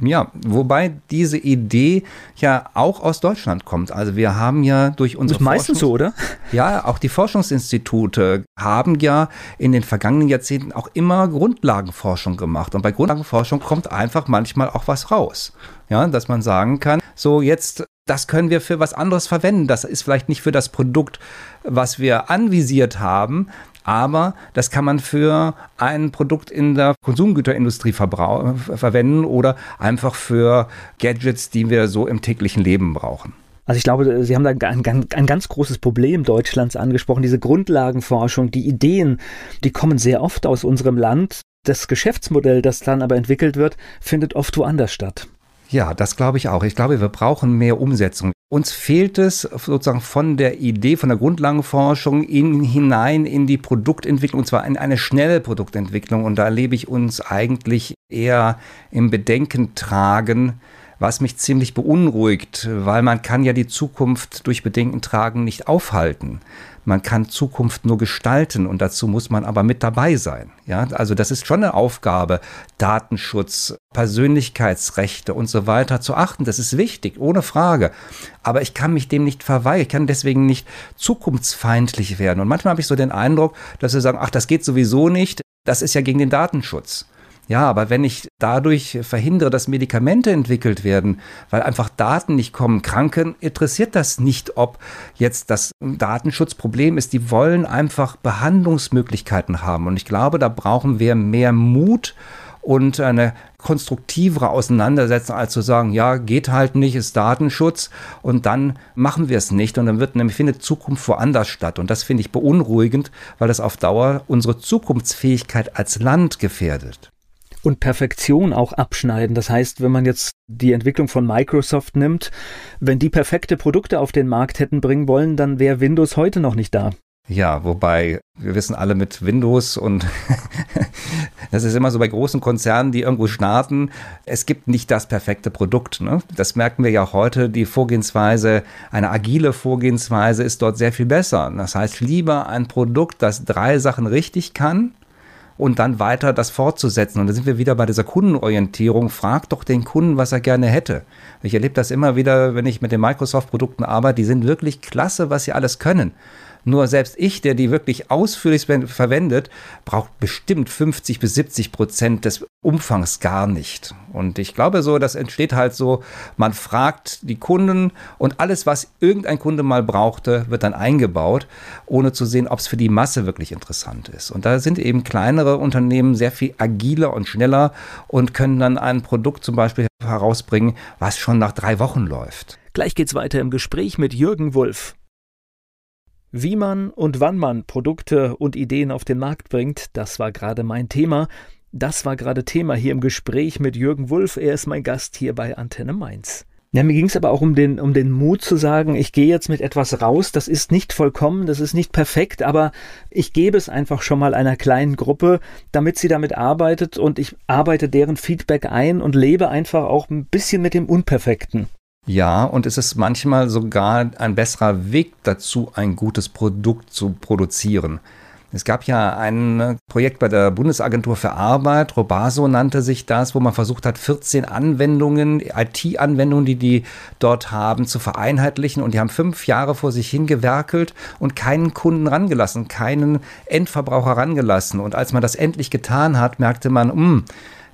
Ja, wobei diese Idee ja auch aus Deutschland kommt. Also wir haben ja durch unsere das ist meistens so, oder? Ja, auch die Forschungsinstitute haben ja in den vergangenen Jahrzehnten auch immer Grundlagenforschung gemacht. Und bei Grundlagenforschung kommt einfach manchmal auch was raus. Ja, dass man sagen kann, so jetzt, das können wir für was anderes verwenden. Das ist vielleicht nicht für das Produkt, was wir anvisiert haben, aber das kann man für ein Produkt in der Konsumgüterindustrie verwenden oder einfach für Gadgets, die wir so im täglichen Leben brauchen. Also ich glaube, Sie haben da ein, ein, ganz großes Problem Deutschlands angesprochen. Diese Grundlagenforschung, die Ideen, die kommen sehr oft aus unserem Land. Das Geschäftsmodell, das dann aber entwickelt wird, findet oft woanders statt. Ja, das glaube ich auch. Ich glaube, wir brauchen mehr Umsetzung. Uns fehlt es sozusagen von der Idee, von der Grundlagenforschung in, hinein in die Produktentwicklung, und zwar in eine schnelle Produktentwicklung. Und da erlebe ich uns eigentlich eher im Bedenken tragen, was mich ziemlich beunruhigt, weil man kann ja die Zukunft durch Bedenken tragen nicht aufhalten. Man kann Zukunft nur gestalten und dazu muss man aber mit dabei sein. Ja, also das ist schon eine Aufgabe, Datenschutz, Persönlichkeitsrechte und so weiter zu achten. Das ist wichtig, ohne Frage. Aber ich kann mich dem nicht verweigern. Ich kann deswegen nicht zukunftsfeindlich werden. Und manchmal habe ich so den Eindruck, dass sie sagen, ach, das geht sowieso nicht. Das ist ja gegen den Datenschutz. Ja, aber wenn ich dadurch verhindere, dass Medikamente entwickelt werden, weil einfach Daten nicht kommen, Kranken interessiert das nicht, ob jetzt das Datenschutzproblem ist. Die wollen einfach Behandlungsmöglichkeiten haben. Und ich glaube, da brauchen wir mehr Mut und eine konstruktivere Auseinandersetzung, als zu sagen, ja, geht halt nicht, ist Datenschutz und dann machen wir es nicht und dann wird nämlich findet Zukunft woanders statt. Und das finde ich beunruhigend, weil das auf Dauer unsere Zukunftsfähigkeit als Land gefährdet und Perfektion auch abschneiden. Das heißt, wenn man jetzt die Entwicklung von Microsoft nimmt, wenn die perfekte Produkte auf den Markt hätten bringen wollen, dann wäre Windows heute noch nicht da. Ja, wobei wir wissen alle mit Windows und *laughs* das ist immer so bei großen Konzernen, die irgendwo starten, es gibt nicht das perfekte Produkt. Ne? Das merken wir ja heute. Die Vorgehensweise, eine agile Vorgehensweise ist dort sehr viel besser. Das heißt, lieber ein Produkt, das drei Sachen richtig kann, und dann weiter das fortzusetzen. Und da sind wir wieder bei dieser Kundenorientierung. Frag doch den Kunden, was er gerne hätte. Ich erlebe das immer wieder, wenn ich mit den Microsoft-Produkten arbeite. Die sind wirklich klasse, was sie alles können. Nur selbst ich, der die wirklich ausführlich verwendet, braucht bestimmt 50 bis 70 Prozent des Umfangs gar nicht. Und ich glaube so, das entsteht halt so, man fragt die Kunden und alles, was irgendein Kunde mal brauchte, wird dann eingebaut, ohne zu sehen, ob es für die Masse wirklich interessant ist. Und da sind eben kleinere Unternehmen sehr viel agiler und schneller und können dann ein Produkt zum Beispiel herausbringen, was schon nach drei Wochen läuft. Gleich geht's weiter im Gespräch mit Jürgen Wulff. Wie man und wann man Produkte und Ideen auf den Markt bringt, das war gerade mein Thema. Das war gerade Thema hier im Gespräch mit Jürgen Wulff. Er ist mein Gast hier bei Antenne Mainz. Ja, mir ging es aber auch um den, um den Mut zu sagen, ich gehe jetzt mit etwas raus, das ist nicht vollkommen, das ist nicht perfekt, aber ich gebe es einfach schon mal einer kleinen Gruppe, damit sie damit arbeitet und ich arbeite deren Feedback ein und lebe einfach auch ein bisschen mit dem Unperfekten. Ja, und es ist manchmal sogar ein besserer Weg dazu, ein gutes Produkt zu produzieren. Es gab ja ein Projekt bei der Bundesagentur für Arbeit, Robaso nannte sich das, wo man versucht hat, 14 Anwendungen, IT-Anwendungen, die die dort haben, zu vereinheitlichen. Und die haben fünf Jahre vor sich hingewerkelt und keinen Kunden rangelassen, keinen Endverbraucher rangelassen. Und als man das endlich getan hat, merkte man, mh, hm,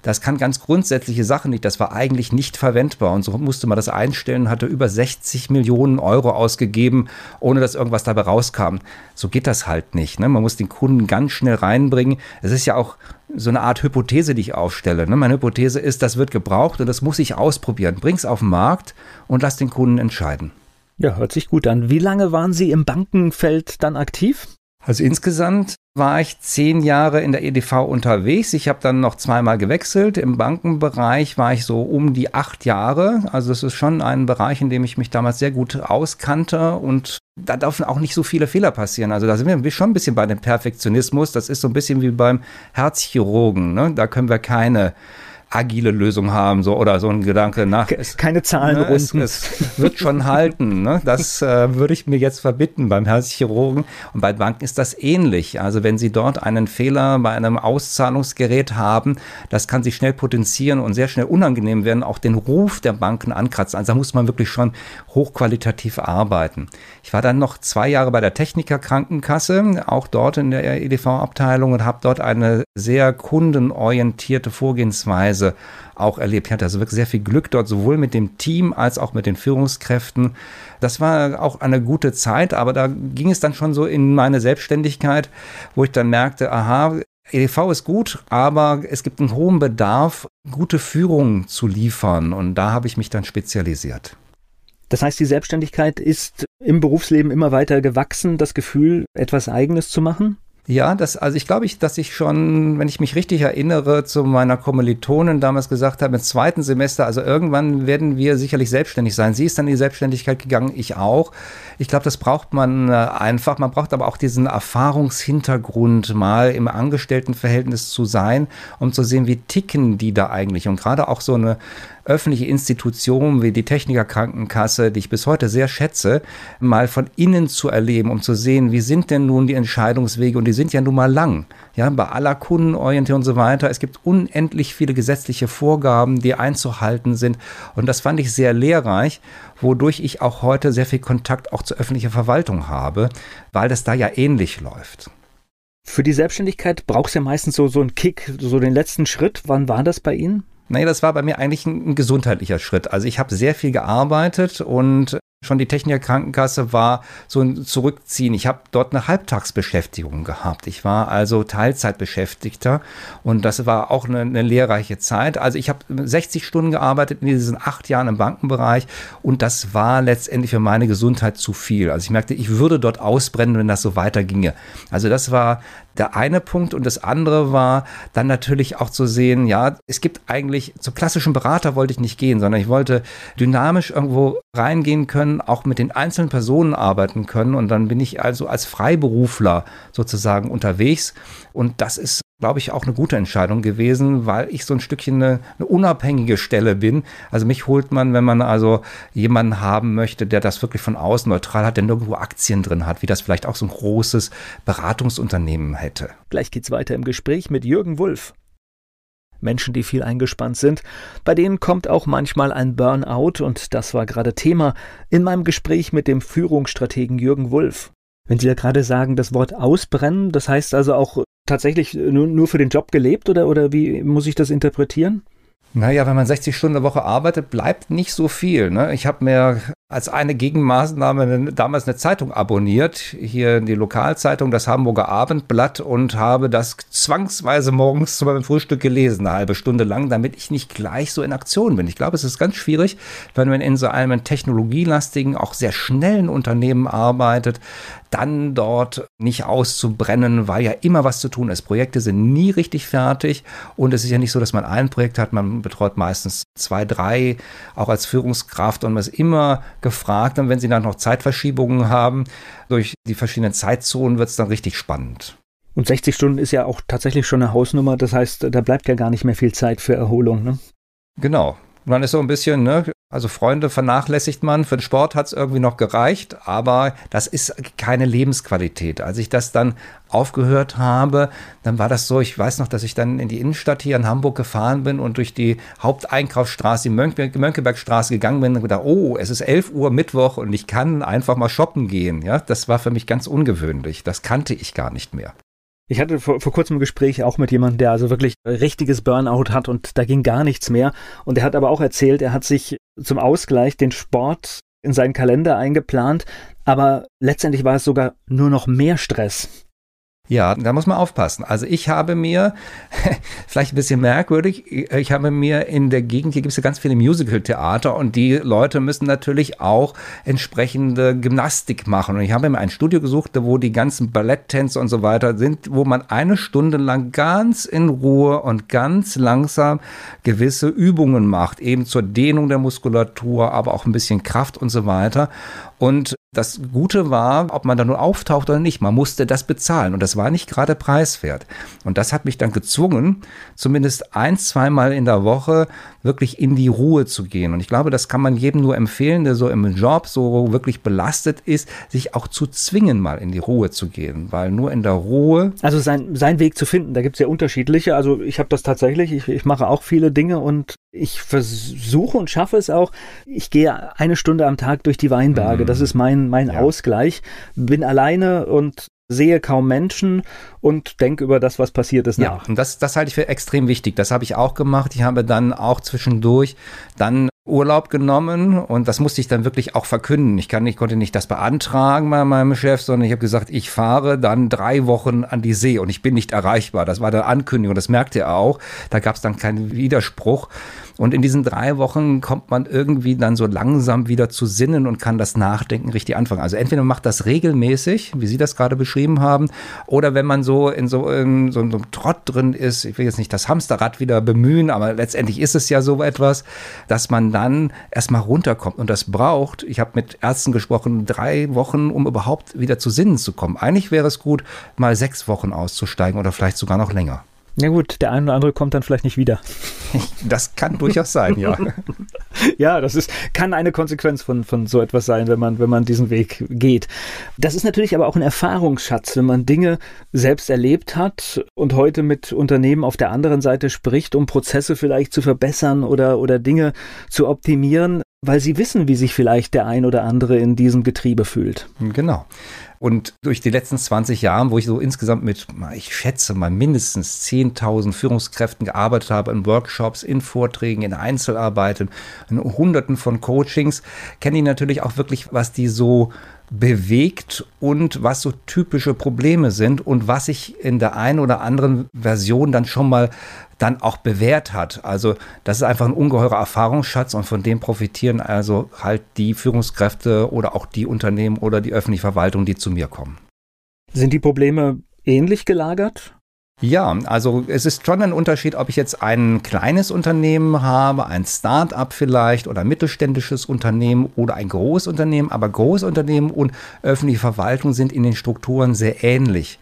das kann ganz grundsätzliche Sachen nicht. Das war eigentlich nicht verwendbar. Und so musste man das einstellen, hatte über 60 Millionen Euro ausgegeben, ohne dass irgendwas dabei rauskam. So geht das halt nicht. Ne? Man muss den Kunden ganz schnell reinbringen. Es ist ja auch so eine Art Hypothese, die ich aufstelle. Ne? Meine Hypothese ist, das wird gebraucht und das muss ich ausprobieren. Bring's auf den Markt und lass den Kunden entscheiden. Ja, hört sich gut an. Wie lange waren Sie im Bankenfeld dann aktiv? Also insgesamt war ich zehn Jahre in der EDV unterwegs. Ich habe dann noch zweimal gewechselt. Im Bankenbereich war ich so um die acht Jahre. Also es ist schon ein Bereich, in dem ich mich damals sehr gut auskannte und da dürfen auch nicht so viele Fehler passieren. Also da sind wir schon ein bisschen bei dem Perfektionismus. Das ist so ein bisschen wie beim Herzchirurgen. Ne? Da können wir keine agile Lösung haben, so oder so ein Gedanke nach. Es, Keine Zahlenrunden. Ne, es, es, wird schon halten. Ne? Das äh, würde ich mir jetzt verbitten beim Herzchirurgen. Und bei Banken ist das ähnlich. Also wenn Sie dort einen Fehler bei einem Auszahlungsgerät haben, das kann sich schnell potenzieren und sehr schnell unangenehm werden, auch den Ruf der Banken ankratzen. Also da muss man wirklich schon hochqualitativ arbeiten. Ich war dann noch zwei Jahre bei der Techniker Krankenkasse, auch dort in der EDV-Abteilung und habe dort eine sehr kundenorientierte Vorgehensweise auch erlebt. Ich hatte also wirklich sehr viel Glück dort, sowohl mit dem Team als auch mit den Führungskräften. Das war auch eine gute Zeit, aber da ging es dann schon so in meine Selbstständigkeit, wo ich dann merkte, aha, EDV ist gut, aber es gibt einen hohen Bedarf, gute Führung zu liefern. Und da habe ich mich dann spezialisiert. Das heißt, die Selbstständigkeit ist im Berufsleben immer weiter gewachsen, das Gefühl, etwas Eigenes zu machen? Ja, das, also ich glaube, ich, dass ich schon, wenn ich mich richtig erinnere, zu meiner Kommilitonin damals gesagt habe, im zweiten Semester, also irgendwann werden wir sicherlich selbstständig sein. Sie ist dann in die Selbstständigkeit gegangen, ich auch. Ich glaube, das braucht man äh, einfach. Man braucht aber auch diesen Erfahrungshintergrund, mal im Angestelltenverhältnis zu sein, um zu sehen, wie ticken die da eigentlich. Und gerade auch so eine öffentliche Institution wie die Technikerkrankenkasse, die ich bis heute sehr schätze, mal von innen zu erleben, um zu sehen, wie sind denn nun die Entscheidungswege und die sind ja nun mal lang. Ja, bei aller Kundenorientierung und so weiter. Es gibt unendlich viele gesetzliche Vorgaben, die einzuhalten sind. Und das fand ich sehr lehrreich, wodurch ich auch heute sehr viel Kontakt auch zur öffentlichen Verwaltung habe, weil das da ja ähnlich läuft. Für die Selbstständigkeit braucht es ja meistens so, so einen Kick, so den letzten Schritt. Wann war das bei Ihnen? Nee, das war bei mir eigentlich ein, ein gesundheitlicher Schritt. Also ich habe sehr viel gearbeitet und schon die Techniker Krankenkasse war so ein Zurückziehen. Ich habe dort eine Halbtagsbeschäftigung gehabt. Ich war also Teilzeitbeschäftigter und das war auch eine, eine lehrreiche Zeit. Also ich habe 60 Stunden gearbeitet in diesen acht Jahren im Bankenbereich und das war letztendlich für meine Gesundheit zu viel. Also ich merkte, ich würde dort ausbrennen, wenn das so weiterginge. Also das war der eine Punkt und das andere war dann natürlich auch zu sehen, ja, es gibt eigentlich, zum klassischen Berater wollte ich nicht gehen, sondern ich wollte dynamisch irgendwo reingehen können, auch mit den einzelnen Personen arbeiten können. Und dann bin ich also als Freiberufler sozusagen unterwegs und das ist glaube ich, auch eine gute Entscheidung gewesen, weil ich so ein Stückchen eine, eine, unabhängige Stelle bin. Also mich holt man, wenn man also jemanden haben möchte, der das wirklich von außen neutral hat, der nirgendwo Aktien drin hat, wie das vielleicht auch so ein großes Beratungsunternehmen hätte. Gleich geht's weiter im Gespräch mit Jürgen Wulff. Menschen, die viel eingespannt sind, bei denen kommt auch manchmal ein Burnout und das war gerade Thema in meinem Gespräch mit dem Führungsstrategen Jürgen Wulff. Wenn Sie ja gerade sagen, das Wort ausbrennen, das heißt also auch tatsächlich nur, nur für den Job gelebt oder, oder wie muss ich das interpretieren? Naja, wenn man 60 Stunden in der Woche arbeitet, bleibt nicht so viel. Ne? Ich habe mir als eine Gegenmaßnahme damals eine Zeitung abonniert, hier die Lokalzeitung, das Hamburger Abendblatt und habe das zwangsweise morgens zu meinem Frühstück gelesen, eine halbe Stunde lang, damit ich nicht gleich so in Aktion bin. Ich glaube, es ist ganz schwierig, wenn man in so einem technologielastigen, auch sehr schnellen Unternehmen arbeitet, dann dort nicht auszubrennen, weil ja immer was zu tun ist. Projekte sind nie richtig fertig und es ist ja nicht so, dass man ein Projekt hat, man betreut meistens zwei, drei, auch als Führungskraft und man ist immer gefragt. Und wenn Sie dann noch Zeitverschiebungen haben, durch die verschiedenen Zeitzonen wird es dann richtig spannend. Und 60 Stunden ist ja auch tatsächlich schon eine Hausnummer. Das heißt, da bleibt ja gar nicht mehr viel Zeit für Erholung. Ne? Genau. Man ist so ein bisschen, ne, also Freunde vernachlässigt man. Für den Sport hat es irgendwie noch gereicht, aber das ist keine Lebensqualität. Als ich das dann aufgehört habe, dann war das so, ich weiß noch, dass ich dann in die Innenstadt hier in Hamburg gefahren bin und durch die Haupteinkaufsstraße, die Mönckebergstraße gegangen bin und gedacht, oh, es ist 11 Uhr Mittwoch und ich kann einfach mal shoppen gehen. Ja, das war für mich ganz ungewöhnlich. Das kannte ich gar nicht mehr. Ich hatte vor, vor kurzem ein Gespräch auch mit jemandem, der also wirklich richtiges Burnout hat und da ging gar nichts mehr. Und er hat aber auch erzählt, er hat sich zum Ausgleich den Sport in seinen Kalender eingeplant, aber letztendlich war es sogar nur noch mehr Stress. Ja, da muss man aufpassen. Also ich habe mir, *laughs* vielleicht ein bisschen merkwürdig, ich habe mir in der Gegend, hier gibt es ja ganz viele Musical-Theater und die Leute müssen natürlich auch entsprechende Gymnastik machen. Und ich habe mir ein Studio gesucht, wo die ganzen Balletttänze und so weiter sind, wo man eine Stunde lang ganz in Ruhe und ganz langsam gewisse Übungen macht, eben zur Dehnung der Muskulatur, aber auch ein bisschen Kraft und so weiter. Und Das Gute war, ob man da nur auftaucht oder nicht, man musste das bezahlen und das war nicht gerade preiswert. Und das hat mich dann gezwungen, zumindest ein, zweimal in der Woche wirklich in die Ruhe zu gehen. Und ich glaube, das kann man jedem nur empfehlen, der so im Job so wirklich belastet ist, sich auch zu zwingen, mal in die Ruhe zu gehen, weil nur in der Ruhe. Also sein, sein Weg zu finden, da gibt es ja unterschiedliche. Also ich habe das tatsächlich, ich, ich mache auch viele Dinge und ich versuche und schaffe es auch. Ich gehe eine Stunde am Tag durch die Weinberge. Mhm. Das ist mein, mein ja. Ausgleich. Bin alleine und sehe kaum Menschen und denke über das, was passiert ist, nach. Ja, und das, das halte ich für extrem wichtig. Das habe ich auch gemacht. Ich habe dann auch zwischendurch dann Urlaub genommen und das musste ich dann wirklich auch verkünden. Ich, kann, ich konnte nicht das beantragen bei meinem Chef, sondern ich habe gesagt, ich fahre dann drei Wochen an die See und ich bin nicht erreichbar. Das war der Ankündigung, das merkte er auch. Da gab es dann keinen Widerspruch. Und in diesen drei Wochen kommt man irgendwie dann so langsam wieder zu Sinnen und kann das Nachdenken richtig anfangen. Also entweder man macht das regelmäßig, wie Sie das gerade beschrieben haben, oder wenn man so in so, in so einem Trott drin ist, ich will jetzt nicht das Hamsterrad wieder bemühen, aber letztendlich ist es ja so etwas, dass man dann erstmal runterkommt und das braucht, ich habe mit Ärzten gesprochen, drei Wochen, um überhaupt wieder zu Sinnen zu kommen. Eigentlich wäre es gut, mal sechs Wochen auszusteigen oder vielleicht sogar noch länger. Ja gut, der eine oder andere kommt dann vielleicht nicht wieder. *laughs* Das kann durchaus sein, ja. *laughs* ja, das ist, kann eine Konsequenz von, von so etwas sein, wenn man, wenn man diesen Weg geht. Das ist natürlich aber auch ein Erfahrungsschatz, wenn man Dinge selbst erlebt hat und heute mit Unternehmen auf der anderen Seite spricht, um Prozesse vielleicht zu verbessern oder, oder Dinge zu optimieren, weil sie wissen, wie sich vielleicht der ein oder andere in diesem Getriebe fühlt. Genau. Und durch die letzten 20 Jahre, wo ich so insgesamt mit, ich schätze mal mindestens 10.000 Führungskräften gearbeitet habe, in Workshops, in Vorträgen, in Einzelarbeiten, in Hunderten von Coachings, kenne ich natürlich auch wirklich, was die so bewegt und was so typische Probleme sind und was sich in der einen oder anderen Version dann schon mal dann auch bewährt hat. Also das ist einfach ein ungeheurer Erfahrungsschatz und von dem profitieren also halt die Führungskräfte oder auch die Unternehmen oder die öffentliche Verwaltung, die zu mir kommen. Sind die Probleme ähnlich gelagert? Ja, also es ist schon ein Unterschied, ob ich jetzt ein kleines Unternehmen habe, ein Start-up vielleicht oder ein mittelständisches Unternehmen oder ein großes Unternehmen. Aber Großunternehmen und öffentliche Verwaltung sind in den Strukturen sehr ähnlich.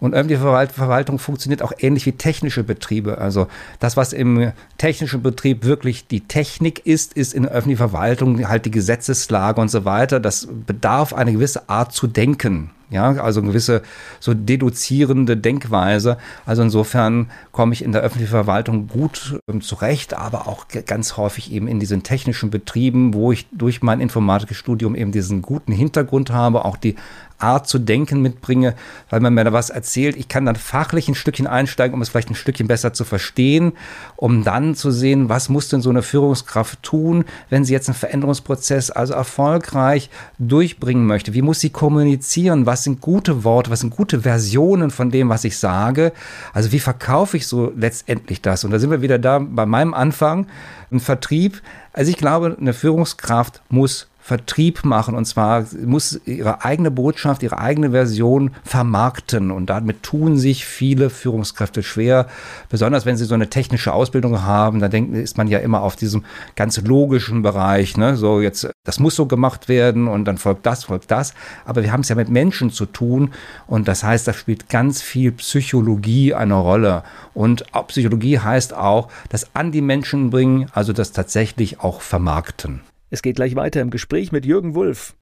Und öffentliche Verwaltung funktioniert auch ähnlich wie technische Betriebe. Also das, was im technischen Betrieb wirklich die Technik ist, ist in der öffentlichen Verwaltung halt die Gesetzeslage und so weiter. Das bedarf eine gewisse Art zu denken. Ja, also eine gewisse so deduzierende Denkweise. Also insofern komme ich in der öffentlichen Verwaltung gut ähm, zurecht, aber auch ganz häufig eben in diesen technischen Betrieben, wo ich durch mein Informatikstudium eben diesen guten Hintergrund habe, auch die Art zu denken mitbringe, weil man mir da was erzählt. Ich kann dann fachlich ein Stückchen einsteigen, um es vielleicht ein Stückchen besser zu verstehen, um dann zu sehen, was muss denn so eine Führungskraft tun, wenn sie jetzt einen Veränderungsprozess also erfolgreich durchbringen möchte. Wie muss sie kommunizieren? Was sind gute Worte? Was sind gute Versionen von dem, was ich sage? Also wie verkaufe ich so letztendlich das? Und da sind wir wieder da bei meinem Anfang, ein Vertrieb. Also ich glaube, eine Führungskraft muss Vertrieb machen. Und zwar muss ihre eigene Botschaft, ihre eigene Version vermarkten. Und damit tun sich viele Führungskräfte schwer, besonders wenn sie so eine technische Ausbildung haben, da denkt, ist man ja immer auf diesem ganz logischen Bereich, ne? so jetzt, das muss so gemacht werden und dann folgt das, folgt das, aber wir haben es ja mit Menschen zu tun. Und das heißt, da spielt ganz viel Psychologie eine Rolle. Und Psychologie heißt auch, das an die Menschen bringen, also das tatsächlich auch vermarkten. Es geht gleich weiter im Gespräch mit Jürgen Wulff.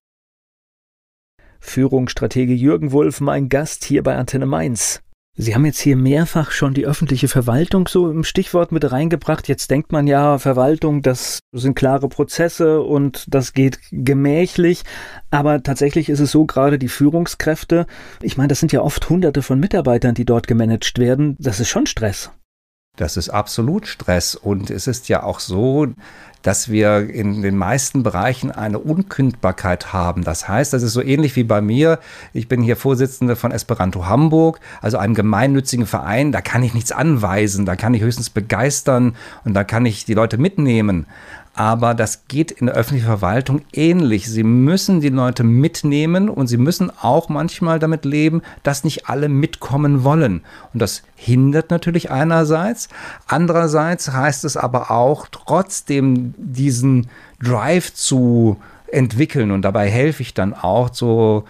Führungsstratege Jürgen Wulff, mein Gast hier bei Antenne Mainz. Sie haben jetzt hier mehrfach schon die öffentliche Verwaltung so im Stichwort mit reingebracht. Jetzt denkt man ja, Verwaltung, das sind klare Prozesse und das geht gemächlich. Aber tatsächlich ist es so, gerade die Führungskräfte, ich meine, das sind ja oft hunderte von Mitarbeitern, die dort gemanagt werden. Das ist schon Stress. Das ist absolut Stress. Und es ist ja auch so, dass wir in den meisten Bereichen eine Unkündbarkeit haben. Das heißt, das ist so ähnlich wie bei mir. Ich bin hier Vorsitzende von Esperanto Hamburg, also einem gemeinnützigen Verein. Da kann ich nichts anweisen, da kann ich höchstens begeistern und da kann ich die Leute mitnehmen. Aber das geht in der öffentlichen Verwaltung ähnlich. Sie müssen die Leute mitnehmen und sie müssen auch manchmal damit leben, dass nicht alle mitkommen wollen. Und das hindert natürlich einerseits. Andererseits heißt es aber auch, trotzdem diesen Drive zu entwickeln und dabei helfe ich dann auch äh,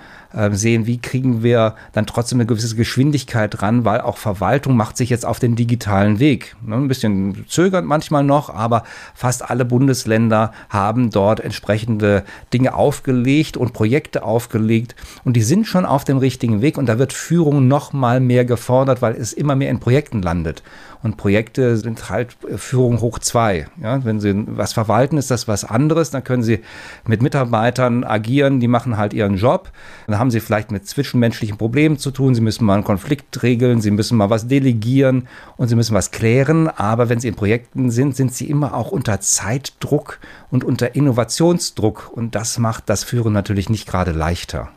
sehen, wie kriegen wir dann trotzdem eine gewisse Geschwindigkeit dran, weil auch Verwaltung macht sich jetzt auf den digitalen Weg. Ne, ein bisschen zögernd manchmal noch, aber fast alle Bundesländer haben dort entsprechende Dinge aufgelegt und Projekte aufgelegt und die sind schon auf dem richtigen Weg und da wird Führung noch mal mehr gefordert, weil es immer mehr in Projekten landet. Und Projekte sind halt Führung hoch zwei. Ja, wenn Sie was verwalten, ist das was anderes. Dann können Sie mit Mitarbeitern agieren, die machen halt ihren Job. Dann haben Sie vielleicht mit zwischenmenschlichen Problemen zu tun. Sie müssen mal einen Konflikt regeln, Sie müssen mal was delegieren und Sie müssen was klären. Aber wenn Sie in Projekten sind, sind Sie immer auch unter Zeitdruck und unter Innovationsdruck. Und das macht das Führen natürlich nicht gerade leichter.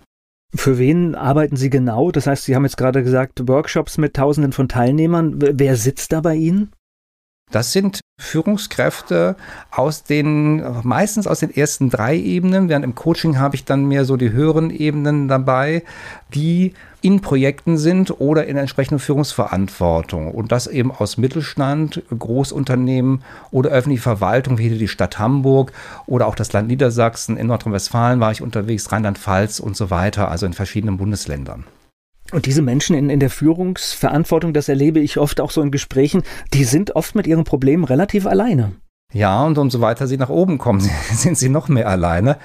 Für wen arbeiten Sie genau? Das heißt, Sie haben jetzt gerade gesagt, Workshops mit Tausenden von Teilnehmern. Wer sitzt da bei Ihnen? Das sind Führungskräfte aus den, meistens aus den ersten drei Ebenen, während im Coaching habe ich dann mehr so die höheren Ebenen dabei, die in Projekten sind oder in entsprechender Führungsverantwortung. Und das eben aus Mittelstand, Großunternehmen oder öffentliche Verwaltung, wie die Stadt Hamburg oder auch das Land Niedersachsen. In Nordrhein-Westfalen war ich unterwegs, Rheinland-Pfalz und so weiter, also in verschiedenen Bundesländern. Und diese Menschen in, in der Führungsverantwortung, das erlebe ich oft auch so in Gesprächen, die sind oft mit ihren Problemen relativ alleine. Ja, und umso weiter sie nach oben kommen, *laughs* sind sie noch mehr alleine.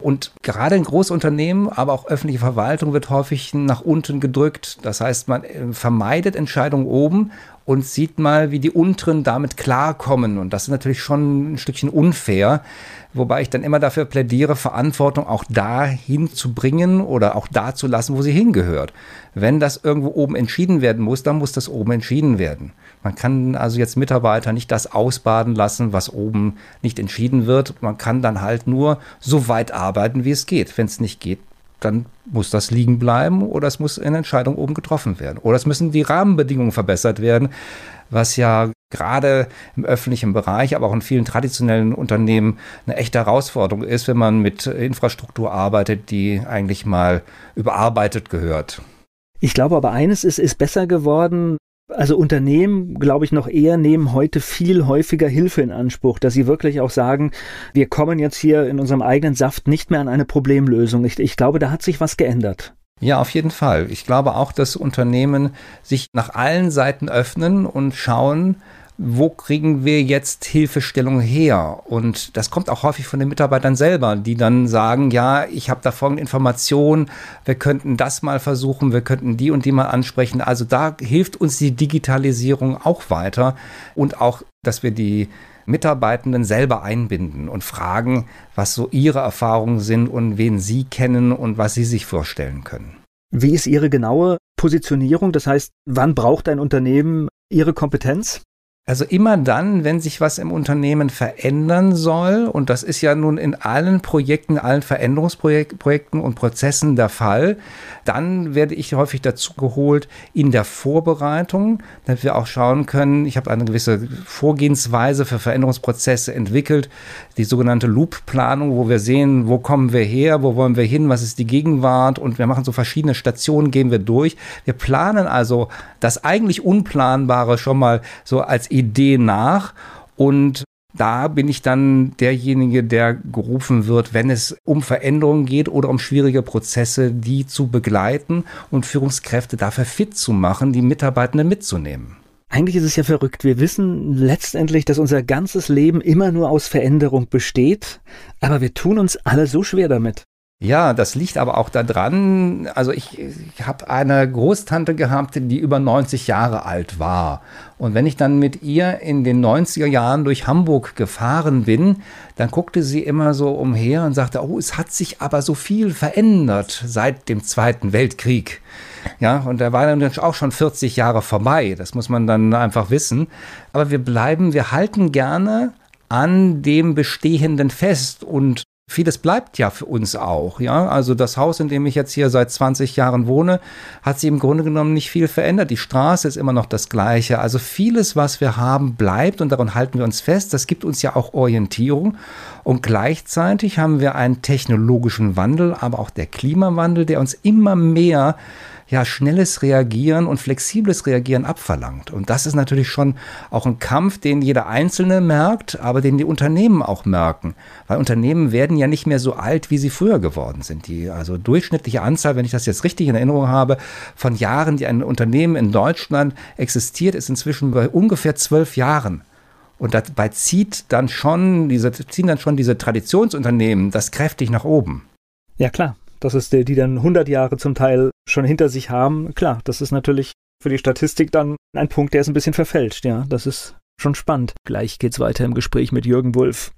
Und gerade in Großunternehmen, aber auch öffentliche Verwaltung wird häufig nach unten gedrückt. Das heißt, man äh, vermeidet Entscheidungen oben und sieht mal, wie die unteren damit klarkommen. Und das ist natürlich schon ein Stückchen unfair wobei ich dann immer dafür plädiere, Verantwortung auch dahin zu bringen oder auch da zu lassen, wo sie hingehört. Wenn das irgendwo oben entschieden werden muss, dann muss das oben entschieden werden. Man kann also jetzt Mitarbeiter nicht das ausbaden lassen, was oben nicht entschieden wird. Man kann dann halt nur so weit arbeiten, wie es geht. Wenn es nicht geht, dann muss das liegen bleiben oder es muss eine Entscheidung oben getroffen werden. Oder es müssen die Rahmenbedingungen verbessert werden, was ja gerade im öffentlichen Bereich, aber auch in vielen traditionellen Unternehmen eine echte Herausforderung ist, wenn man mit Infrastruktur arbeitet, die eigentlich mal überarbeitet gehört. Ich glaube aber eines ist, ist besser geworden. Also Unternehmen, glaube ich, noch eher nehmen heute viel häufiger Hilfe in Anspruch, dass sie wirklich auch sagen, wir kommen jetzt hier in unserem eigenen Saft nicht mehr an eine Problemlösung. Ich, ich glaube, da hat sich was geändert. Ja, auf jeden Fall. Ich glaube auch, dass Unternehmen sich nach allen Seiten öffnen und schauen, wo kriegen wir jetzt Hilfestellung her? Und das kommt auch häufig von den Mitarbeitern selber, die dann sagen, ja, ich habe da folgende Informationen, wir könnten das mal versuchen, wir könnten die und die mal ansprechen. Also da hilft uns die Digitalisierung auch weiter und auch, dass wir die Mitarbeitenden selber einbinden und fragen, was so ihre Erfahrungen sind und wen sie kennen und was sie sich vorstellen können. Wie ist Ihre genaue Positionierung? Das heißt, wann braucht ein Unternehmen Ihre Kompetenz? Also immer dann, wenn sich was im Unternehmen verändern soll, und das ist ja nun in allen Projekten, allen Veränderungsprojekten und Prozessen der Fall, dann werde ich häufig dazu geholt in der Vorbereitung, damit wir auch schauen können, ich habe eine gewisse Vorgehensweise für Veränderungsprozesse entwickelt, die sogenannte Loop-Planung, wo wir sehen, wo kommen wir her, wo wollen wir hin, was ist die Gegenwart und wir machen so verschiedene Stationen, gehen wir durch. Wir planen also das eigentlich Unplanbare schon mal so als Idee nach und da bin ich dann derjenige, der gerufen wird, wenn es um Veränderungen geht oder um schwierige Prozesse, die zu begleiten und Führungskräfte dafür fit zu machen, die Mitarbeitenden mitzunehmen. Eigentlich ist es ja verrückt. Wir wissen letztendlich, dass unser ganzes Leben immer nur aus Veränderung besteht, aber wir tun uns alle so schwer damit. Ja, das liegt aber auch daran, also ich, ich habe eine Großtante gehabt, die über 90 Jahre alt war. Und wenn ich dann mit ihr in den 90er Jahren durch Hamburg gefahren bin, dann guckte sie immer so umher und sagte, oh, es hat sich aber so viel verändert seit dem Zweiten Weltkrieg. Ja, und da war dann auch schon 40 Jahre vorbei. Das muss man dann einfach wissen. Aber wir bleiben, wir halten gerne an dem Bestehenden fest und vieles bleibt ja für uns auch, ja. Also das Haus, in dem ich jetzt hier seit 20 Jahren wohne, hat sich im Grunde genommen nicht viel verändert. Die Straße ist immer noch das Gleiche. Also vieles, was wir haben, bleibt und daran halten wir uns fest. Das gibt uns ja auch Orientierung. Und gleichzeitig haben wir einen technologischen Wandel, aber auch der Klimawandel, der uns immer mehr ja schnelles Reagieren und flexibles Reagieren abverlangt. Und das ist natürlich schon auch ein Kampf, den jeder Einzelne merkt, aber den die Unternehmen auch merken. Weil Unternehmen werden ja nicht mehr so alt, wie sie früher geworden sind. Die also durchschnittliche Anzahl, wenn ich das jetzt richtig in Erinnerung habe, von Jahren, die ein Unternehmen in Deutschland existiert, ist inzwischen bei ungefähr zwölf Jahren. Und dabei zieht dann schon diese, ziehen dann schon diese Traditionsunternehmen das kräftig nach oben. Ja, klar. Das ist der, die dann 100 Jahre zum Teil schon hinter sich haben. Klar, das ist natürlich für die Statistik dann ein Punkt, der ist ein bisschen verfälscht. Ja, das ist schon spannend. Gleich geht's weiter im Gespräch mit Jürgen Wulff.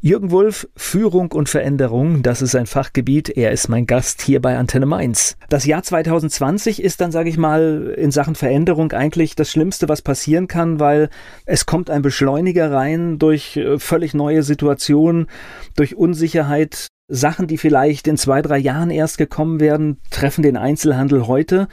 Jürgen Wulff, Führung und Veränderung, das ist sein Fachgebiet. Er ist mein Gast hier bei Antenne Mainz. Das Jahr 2020 ist dann, sage ich mal, in Sachen Veränderung eigentlich das Schlimmste, was passieren kann, weil es kommt ein Beschleuniger rein durch äh, völlig neue Situationen, durch Unsicherheit. Sachen, die vielleicht in zwei, drei Jahren erst gekommen werden, treffen den Einzelhandel heute.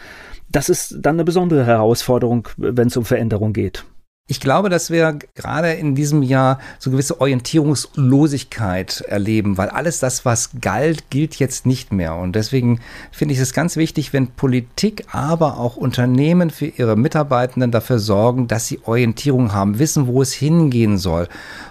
Das ist dann eine besondere Herausforderung, wenn es um Veränderung geht. Ich glaube, dass wir gerade in diesem Jahr so gewisse Orientierungslosigkeit erleben, weil alles das, was galt, gilt jetzt nicht mehr. Und deswegen finde ich es ganz wichtig, wenn Politik, aber auch Unternehmen für ihre Mitarbeitenden dafür sorgen, dass sie Orientierung haben, wissen, wo es hingehen soll.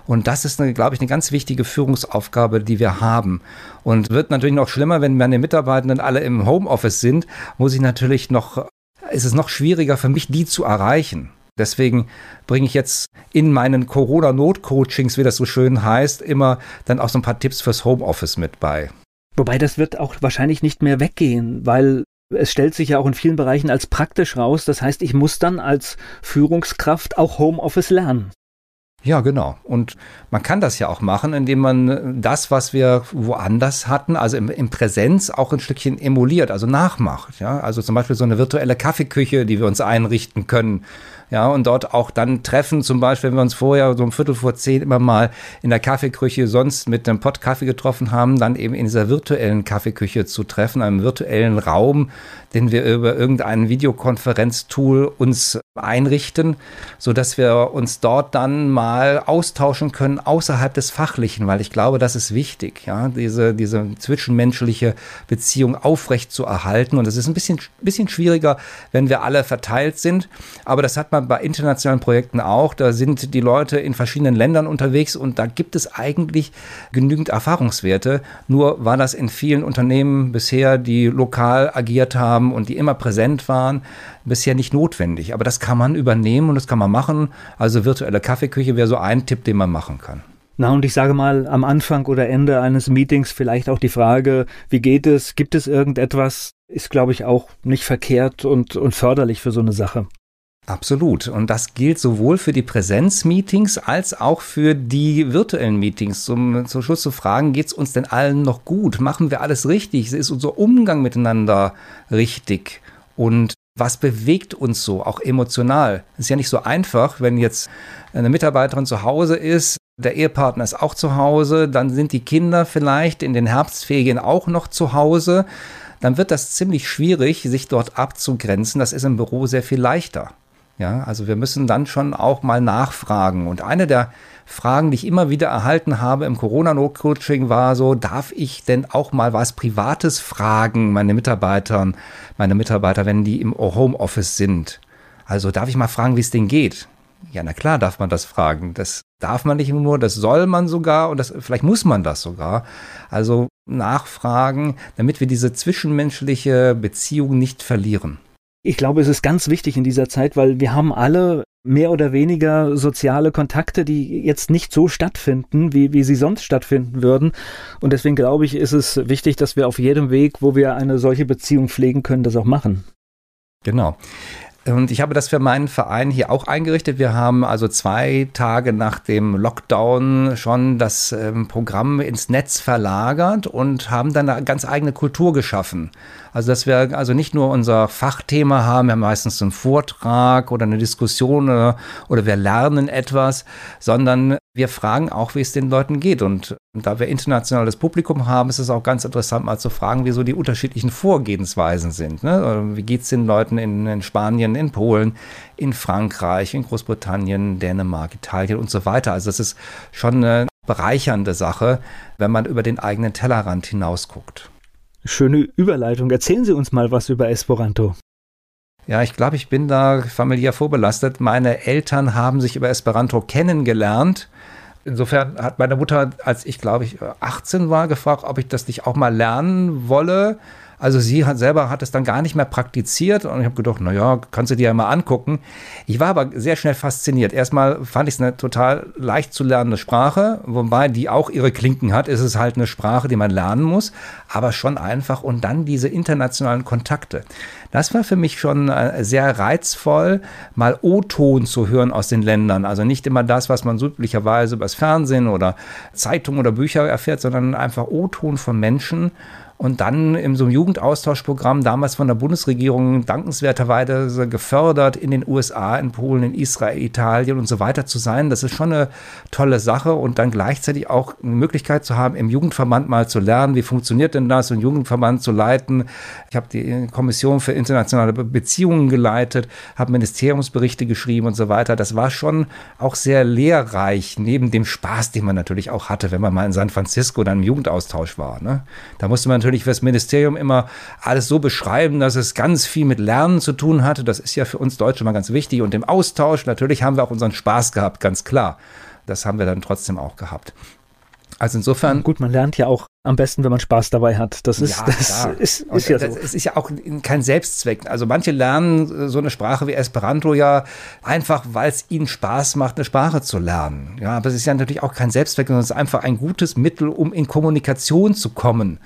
Und das ist, eine, glaube ich, eine ganz wichtige Führungsaufgabe, die wir haben. Und wird natürlich noch schlimmer, wenn meine Mitarbeitenden alle im Homeoffice sind, muss ich natürlich noch, ist es noch schwieriger für mich, die zu erreichen. Deswegen bringe ich jetzt in meinen Corona-Not-Coachings, wie das so schön heißt, immer dann auch so ein paar Tipps fürs Homeoffice mit bei. Wobei das wird auch wahrscheinlich nicht mehr weggehen, weil es stellt sich ja auch in vielen Bereichen als praktisch raus. Das heißt, ich muss dann als Führungskraft auch Homeoffice lernen. Ja, genau. Und man kann das ja auch machen, indem man das, was wir woanders hatten, also im, im, Präsenz auch ein Stückchen emuliert, also nachmacht. Ja, also zum Beispiel so eine virtuelle Kaffeeküche, die wir uns einrichten können ja, und dort auch dann treffen, zum Beispiel, wenn wir uns vorher so um Viertel vor zehn immer mal in der Kaffeeküche sonst mit einem Pott Kaffee getroffen haben, dann eben in dieser virtuellen Kaffeeküche zu treffen, einem virtuellen Raum, den wir über irgendein Videokonferenztool uns einrichten, so dass wir uns dort dann mal austauschen können außerhalb des Fachlichen, weil ich glaube, das ist wichtig, ja, diese, diese zwischenmenschliche Beziehung aufrecht zu erhalten. Und es ist ein bisschen, bisschen schwieriger, wenn wir alle verteilt sind. Aber das hat man bei internationalen Projekten auch. Da sind die Leute in verschiedenen Ländern unterwegs und da gibt es eigentlich genügend Erfahrungswerte. Nur war das in vielen Unternehmen bisher, die lokal agiert haben und die immer präsent waren, bisher nicht notwendig. Aber das kann man übernehmen und das kann man machen. Also virtuelle Kaffeeküche wäre so ein Tipp, den man machen kann. Na, und ich sage mal, am Anfang oder Ende eines Meetings vielleicht auch die Frage, wie geht es? Gibt es irgendetwas? Ist, glaube ich, auch nicht verkehrt und, und förderlich für so eine Sache. Absolut. Und das gilt sowohl für die Präsenzmeetings als auch für die virtuellen Meetings. Zum, zum Schluss zu fragen, geht es uns denn allen noch gut? Machen wir alles richtig? Ist unser Umgang miteinander richtig? Und was bewegt uns so, auch emotional? Ist ja nicht so einfach, wenn jetzt eine Mitarbeiterin zu Hause ist, der Ehepartner ist auch zu Hause, dann sind die Kinder vielleicht in den Herbstferien auch noch zu Hause. Dann wird das ziemlich schwierig, sich dort abzugrenzen. Das ist im Büro sehr viel leichter. Ja, also wir müssen dann schon auch mal nachfragen. Und eine der Fragen, die ich immer wieder erhalten habe im Corona-No-Coaching war so, darf ich denn auch mal was Privates fragen, meine Mitarbeitern, meine Mitarbeiter, wenn die im Homeoffice sind? Also darf ich mal fragen, wie es denen geht? Ja, na klar darf man das fragen. Das darf man nicht nur, das soll man sogar und das, vielleicht muss man das sogar. Also nachfragen, damit wir diese zwischenmenschliche Beziehung nicht verlieren. Ich glaube, es ist ganz wichtig in dieser Zeit, weil wir haben alle mehr oder weniger soziale Kontakte, die jetzt nicht so stattfinden, wie, wie sie sonst stattfinden würden. Und deswegen glaube ich, ist es wichtig, dass wir auf jedem Weg, wo wir eine solche Beziehung pflegen können, das auch machen. Genau. Und ich habe das für meinen Verein hier auch eingerichtet. Wir haben also zwei Tage nach dem Lockdown schon das ähm, Programm ins Netz verlagert und haben dann eine ganz eigene Kultur geschaffen. Also, dass wir also nicht nur unser Fachthema haben, wir haben meistens einen Vortrag oder eine Diskussion oder, oder wir lernen etwas, sondern wir fragen auch, wie es den Leuten geht. Und da wir internationales Publikum haben, ist es auch ganz interessant, mal zu fragen, wie so die unterschiedlichen Vorgehensweisen sind. Ne? Wie geht es den Leuten in, in Spanien, in Polen, in Frankreich, in Großbritannien, Dänemark, Italien und so weiter. Also, das ist schon eine bereichernde Sache, wenn man über den eigenen Tellerrand hinausguckt. Schöne Überleitung. Erzählen Sie uns mal was über Esperanto. Ja, ich glaube, ich bin da familiär vorbelastet. Meine Eltern haben sich über Esperanto kennengelernt. Insofern hat meine Mutter, als ich glaube ich 18 war, gefragt, ob ich das nicht auch mal lernen wolle. Also sie hat selber hat es dann gar nicht mehr praktiziert und ich habe gedacht, naja, kannst du dir ja mal angucken. Ich war aber sehr schnell fasziniert. Erstmal fand ich es eine total leicht zu lernende Sprache, wobei die auch ihre Klinken hat. Es ist halt eine Sprache, die man lernen muss, aber schon einfach. Und dann diese internationalen Kontakte. Das war für mich schon äh, sehr reizvoll, mal O-Ton zu hören aus den Ländern. Also nicht immer das, was man üblicherweise übers Fernsehen oder Zeitung oder Bücher erfährt, sondern einfach O-Ton von Menschen und dann in so einem Jugendaustauschprogramm, damals von der Bundesregierung dankenswerterweise gefördert, in den USA, in Polen, in Israel, Italien und so weiter zu sein. Das ist schon eine tolle Sache und dann gleichzeitig auch eine Möglichkeit zu haben, im Jugendverband mal zu lernen, wie funktioniert denn das, einen Jugendverband zu leiten. Ich habe die Kommission für internationale Beziehungen geleitet, habe Ministeriumsberichte geschrieben und so weiter. Das war schon auch sehr lehrreich, neben dem Spaß, den man natürlich auch hatte, wenn man mal in San Francisco dann im Jugendaustausch war. Ne? Da musste man natürlich natürlich fürs Ministerium immer alles so beschreiben, dass es ganz viel mit Lernen zu tun hatte. Das ist ja für uns Deutsche mal ganz wichtig. Und im Austausch, natürlich haben wir auch unseren Spaß gehabt, ganz klar. Das haben wir dann trotzdem auch gehabt. Also insofern. Gut, man lernt ja auch am besten, wenn man Spaß dabei hat. Das ist, ja, das ist, ist ja so. Es ist ja auch kein Selbstzweck. Also manche lernen so eine Sprache wie Esperanto ja einfach, weil es ihnen Spaß macht, eine Sprache zu lernen. Ja, aber es ist ja natürlich auch kein Selbstzweck, sondern es ist einfach ein gutes Mittel, um in Kommunikation zu kommen.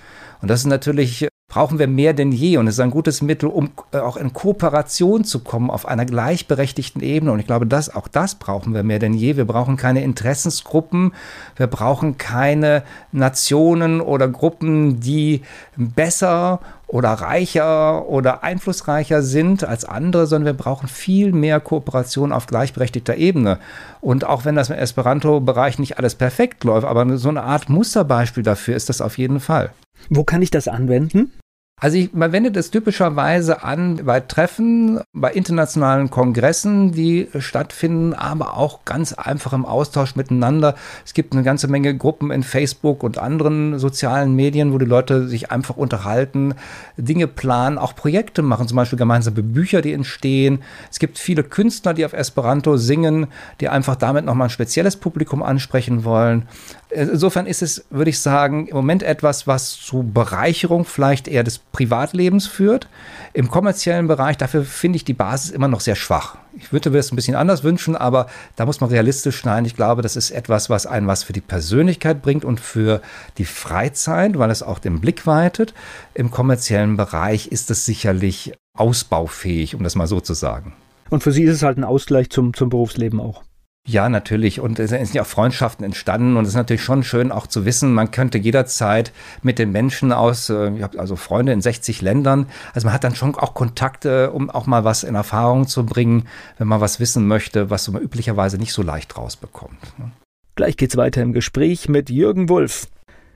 Und das ist natürlich, brauchen wir mehr denn je. Und es ist ein gutes Mittel, um äh, auch in Kooperation zu kommen auf einer gleichberechtigten Ebene. Und ich glaube, das, auch das brauchen wir mehr denn je. Wir brauchen keine Interessensgruppen. Wir brauchen keine Nationen oder Gruppen, die besser oder reicher oder einflussreicher sind als andere, sondern wir brauchen viel mehr Kooperation auf gleichberechtigter Ebene. Und auch wenn das im Esperanto-Bereich nicht alles perfekt läuft, aber so eine Art Musterbeispiel dafür ist das auf jeden Fall. Wo kann ich das anwenden? Also ich, man wendet es typischerweise an bei Treffen, bei internationalen Kongressen, die stattfinden, aber auch ganz einfach im Austausch miteinander. Es gibt eine ganze Menge Gruppen in Facebook und anderen sozialen Medien, wo die Leute sich einfach unterhalten, Dinge planen, auch Projekte machen, zum Beispiel gemeinsame Bücher, die entstehen. Es gibt viele Künstler, die auf Esperanto singen, die einfach damit nochmal ein spezielles Publikum ansprechen wollen. Insofern ist es, würde ich sagen, im Moment etwas, was zu Bereicherung vielleicht eher des Privatlebens führt. Im kommerziellen Bereich, dafür finde ich die Basis immer noch sehr schwach. Ich würde mir das ein bisschen anders wünschen, aber da muss man realistisch sein. Ich glaube, das ist etwas, was einen was für die Persönlichkeit bringt und für die Freizeit, weil es auch den Blick weitet. Im kommerziellen Bereich ist es sicherlich ausbaufähig, um das mal so zu sagen. Und für Sie ist es halt ein Ausgleich zum, zum Berufsleben auch. Ja, natürlich. Und es sind ja auch Freundschaften entstanden. Und es ist natürlich schon schön auch zu wissen, man könnte jederzeit mit den Menschen aus, äh, ich habe also Freunde in 60 Ländern. Also man hat dann schon auch Kontakte, um auch mal was in Erfahrung zu bringen, wenn man was wissen möchte, was man üblicherweise nicht so leicht rausbekommt. Ne? Gleich geht's weiter im Gespräch mit Jürgen Wulff.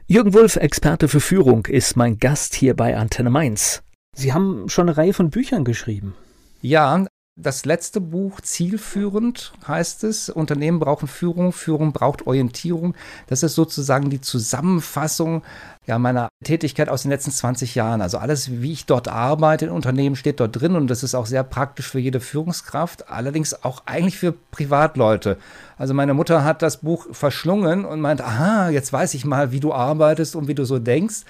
Jürgen Wulff, Experte für Führung, ist mein Gast hier bei Antenne Mainz. Sie haben schon eine Reihe von Büchern geschrieben. Ja, das letzte Buch, Zielführend heißt es. Unternehmen brauchen Führung, Führung braucht Orientierung. Das ist sozusagen die Zusammenfassung ja, meiner Tätigkeit aus den letzten 20 Jahren. Also alles, wie ich dort arbeite in Unternehmen, steht dort drin und das ist auch sehr praktisch für jede Führungskraft, allerdings auch eigentlich für Privatleute. Also meine Mutter hat das Buch verschlungen und meint, aha, jetzt weiß ich mal, wie du arbeitest und wie du so denkst.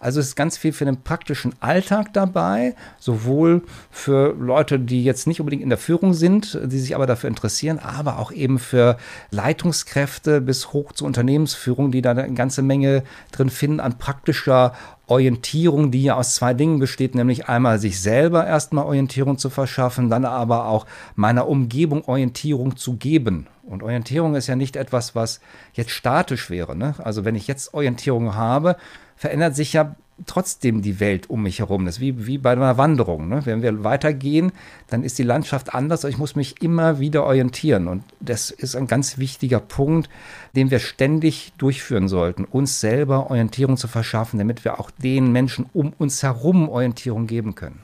Also es ist ganz viel für den praktischen Alltag dabei, sowohl für Leute, die jetzt nicht unbedingt in der Führung sind, die sich aber dafür interessieren, aber auch eben für Leitungskräfte bis hoch zur Unternehmensführung, die da eine ganze Menge drin finden an praktischer Orientierung, die ja aus zwei Dingen besteht, nämlich einmal sich selber erstmal Orientierung zu verschaffen, dann aber auch meiner Umgebung Orientierung zu geben. Und Orientierung ist ja nicht etwas, was jetzt statisch wäre. Ne? Also wenn ich jetzt Orientierung habe, verändert sich ja trotzdem die Welt um mich herum. Das ist wie, wie bei einer Wanderung. Ne? Wenn wir weitergehen, dann ist die Landschaft anders. Ich muss mich immer wieder orientieren. Und das ist ein ganz wichtiger Punkt, den wir ständig durchführen sollten, uns selber Orientierung zu verschaffen, damit wir auch den Menschen um uns herum Orientierung geben können.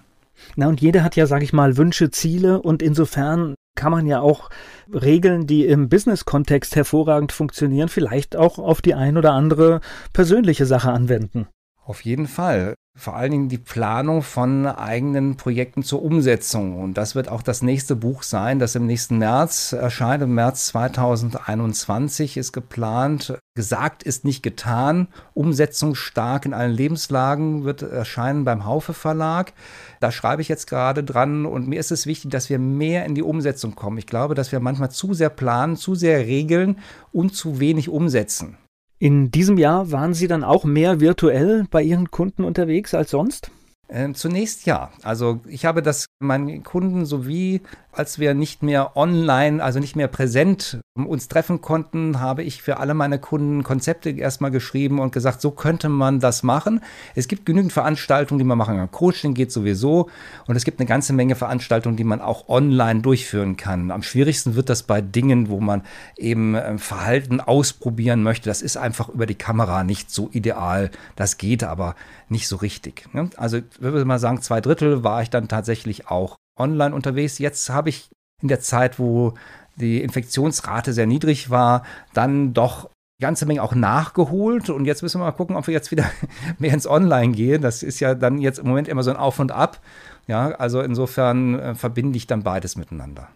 Na, und jeder hat ja, sag ich mal, Wünsche, Ziele und insofern kann man ja auch Regeln, die im Business-Kontext hervorragend funktionieren, vielleicht auch auf die ein oder andere persönliche Sache anwenden. Auf jeden Fall vor allen Dingen die Planung von eigenen Projekten zur Umsetzung. Und das wird auch das nächste Buch sein, das im nächsten März erscheint. Im März 2021 ist geplant. Gesagt ist nicht getan. Umsetzungsstark in allen Lebenslagen wird erscheinen beim Haufe Verlag. Da schreibe ich jetzt gerade dran. Und mir ist es wichtig, dass wir mehr in die Umsetzung kommen. Ich glaube, dass wir manchmal zu sehr planen, zu sehr regeln und zu wenig umsetzen. In diesem Jahr waren Sie dann auch mehr virtuell bei Ihren Kunden unterwegs als sonst? Ähm, zunächst ja. Also ich habe das meinen Kunden sowie als wir nicht mehr online, also nicht mehr präsent uns treffen konnten, habe ich für alle meine Kunden Konzepte erstmal geschrieben und gesagt, so könnte man das machen. Es gibt genügend Veranstaltungen, die man machen kann. Coaching geht sowieso und es gibt eine ganze Menge Veranstaltungen, die man auch online durchführen kann. Am schwierigsten wird das bei Dingen, wo man eben ähm, Verhalten ausprobieren möchte. Das ist einfach über die Kamera nicht so ideal. Das geht aber nicht so richtig. Ne? Also ich würde mal sagen, zwei Drittel war ich dann tatsächlich auch online unterwegs. Jetzt habe ich in der Zeit, wo die Infektionsrate sehr niedrig war, dann doch ganze Menge auch nachgeholt. Und jetzt müssen wir mal gucken, ob wir jetzt wieder *laughs* mehr ins Online gehen. Das ist ja dann jetzt im Moment immer so ein Auf und Ab. Ja, also insofern äh, verbinde ich dann beides miteinander.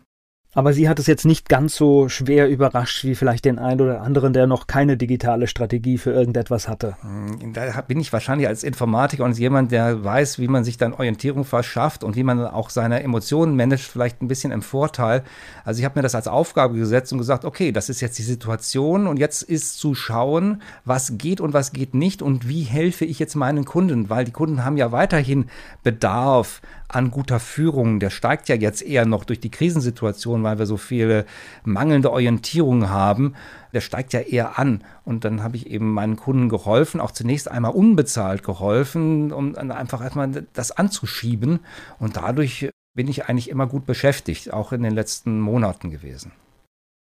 Aber sie hat es jetzt nicht ganz so schwer überrascht wie vielleicht den einen oder anderen, der noch keine digitale Strategie für irgendetwas hatte. Hm, da bin ich wahrscheinlich als Informatiker und jemand, der weiß, wie man sich dann Orientierung verschafft und wie man auch seine Emotionen managt, vielleicht ein bisschen im Vorteil. Also ich habe mir das als Aufgabe gesetzt und gesagt, okay, das ist jetzt die Situation und jetzt ist zu schauen, was geht und was geht nicht und wie helfe ich jetzt meinen Kunden, weil die Kunden haben ja weiterhin Bedarf an guter Führung. Der steigt ja jetzt eher noch durch die Krisensituation, weil wir so viele mangelnde Orientierung haben. Der steigt ja eher an. Und dann habe ich eben meinen Kunden geholfen, auch zunächst einmal unbezahlt geholfen, um dann einfach erstmal das anzuschieben. Und dadurch bin ich eigentlich immer gut beschäftigt, auch in den letzten Monaten gewesen.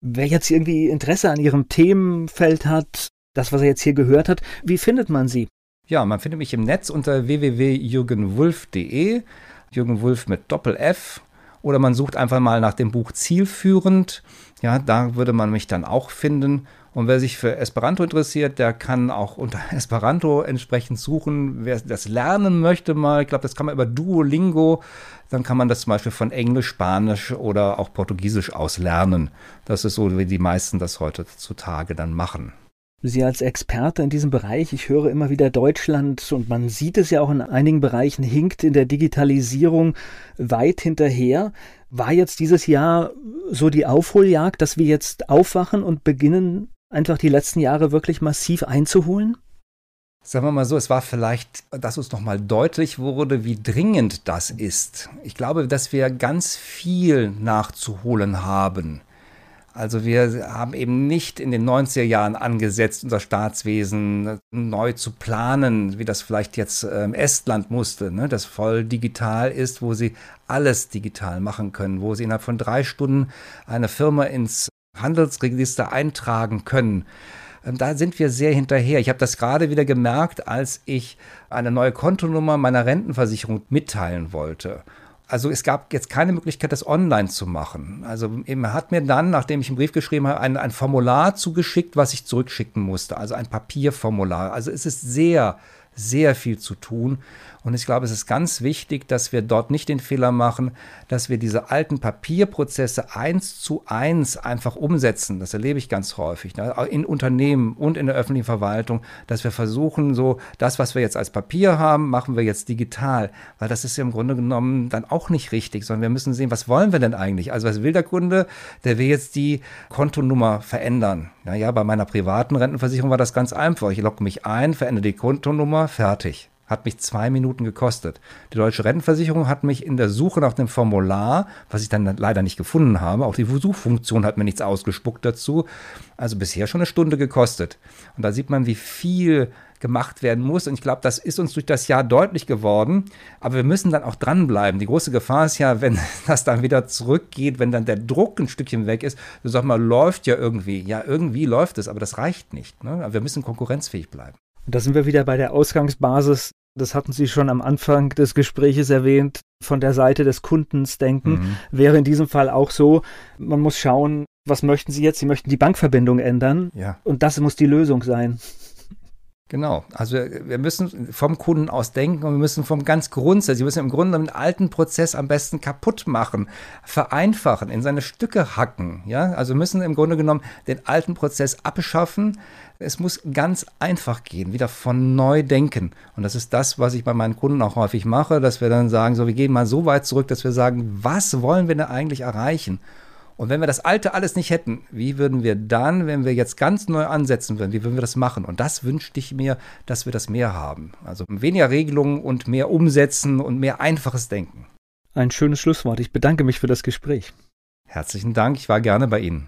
Wer jetzt irgendwie Interesse an Ihrem Themenfeld hat, das, was er jetzt hier gehört hat, wie findet man Sie? Ja, man findet mich im Netz unter www.jürgenwulf.de. Jürgen Wulff mit Doppel-F. Oder man sucht einfach mal nach dem Buch Zielführend. Ja, da würde man mich dann auch finden. Und wer sich für Esperanto interessiert, der kann auch unter *laughs* Esperanto entsprechend suchen. Wer das lernen möchte mal, ich glaube, das kann man über Duolingo, dann kann man das zum Beispiel von Englisch, Spanisch oder auch Portugiesisch aus lernen. Das ist so, wie die meisten das heutzutage dann machen. Sie als Experte in diesem Bereich, ich höre immer wieder Deutschland und man sieht es ja auch in einigen Bereichen, hinkt in der Digitalisierung weit hinterher. War jetzt dieses Jahr so die Aufholjagd, dass wir jetzt aufwachen und beginnen, einfach die letzten Jahre wirklich massiv einzuholen? Sagen wir mal so, es war vielleicht, dass uns nochmal deutlich wurde, wie dringend das ist. Ich glaube, dass wir ganz viel nachzuholen haben. Also wir haben eben nicht in den 90er Jahren angesetzt, unser Staatswesen neu zu planen, wie das vielleicht jetzt ähm, Estland musste, ne, das voll digital ist, wo sie alles digital machen können, wo sie innerhalb von drei Stunden eine Firma ins Handelsregister eintragen können. Ähm, da sind wir sehr hinterher. Ich habe das gerade wieder gemerkt, als ich eine neue Kontonummer meiner Rentenversicherung mitteilen wollte also es gab jetzt keine Möglichkeit, das online zu machen. Also er hat mir dann, nachdem ich einen Brief geschrieben habe, ein, ein Formular zugeschickt, was ich zurückschicken musste. Also ein Papierformular. Also es ist sehr, sehr viel zu tun. Und ich glaube, es ist ganz wichtig, dass wir dort nicht den Fehler machen, dass wir diese alten Papierprozesse eins zu eins einfach umsetzen. Das erlebe ich ganz häufig. Ne? In Unternehmen und in der öffentlichen Verwaltung, dass wir versuchen, so das, was wir jetzt als Papier haben, machen wir jetzt digital. Weil das ist ja im Grunde genommen dann auch nicht richtig, sondern wir müssen sehen, was wollen wir denn eigentlich? Also was will der Kunde? Der will jetzt die Kontonummer verändern. Naja, bei meiner privaten Rentenversicherung war das ganz einfach. Ich logge mich ein, verändere die Kontonummer, fertig. Hat mich zwei Minuten gekostet. Die deutsche Rentenversicherung hat mich in der Suche nach dem Formular, was ich dann leider nicht gefunden habe, auch die Suchfunktion hat mir nichts ausgespuckt dazu, also bisher schon eine Stunde gekostet. Und da sieht man, wie viel gemacht werden muss. Und ich glaube, das ist uns durch das Jahr deutlich geworden. Aber wir müssen dann auch dranbleiben. Die große Gefahr ist ja, wenn *laughs* das dann wieder zurückgeht, wenn dann der Druck ein Stückchen weg ist. Du sagst mal, läuft ja irgendwie. Ja, irgendwie läuft es, aber das reicht nicht. Ne? Wir müssen konkurrenzfähig bleiben. Und da sind wir wieder bei der Ausgangsbasis. Das hatten Sie schon am Anfang des Gespräches erwähnt, von der Seite des Kundens denken. Mhm. Wäre in diesem Fall auch so, man muss schauen, was möchten Sie jetzt? Sie möchten die Bankverbindung ändern. Ja. Und das muss die Lösung sein. Genau, also wir müssen vom Kunden aus denken und wir müssen vom ganz Grundsatz, wir müssen im Grunde den alten Prozess am besten kaputt machen, vereinfachen, in seine Stücke hacken. Ja, also müssen im Grunde genommen den alten Prozess abschaffen. Es muss ganz einfach gehen, wieder von neu denken. Und das ist das, was ich bei meinen Kunden auch häufig mache, dass wir dann sagen, so, wir gehen mal so weit zurück, dass wir sagen, was wollen wir denn eigentlich erreichen? Und wenn wir das Alte alles nicht hätten, wie würden wir dann, wenn wir jetzt ganz neu ansetzen würden, wie würden wir das machen? Und das wünschte ich mir, dass wir das mehr haben. Also weniger Regelungen und mehr umsetzen und mehr einfaches Denken. Ein schönes Schlusswort. Ich bedanke mich für das Gespräch. Herzlichen Dank, ich war gerne bei Ihnen.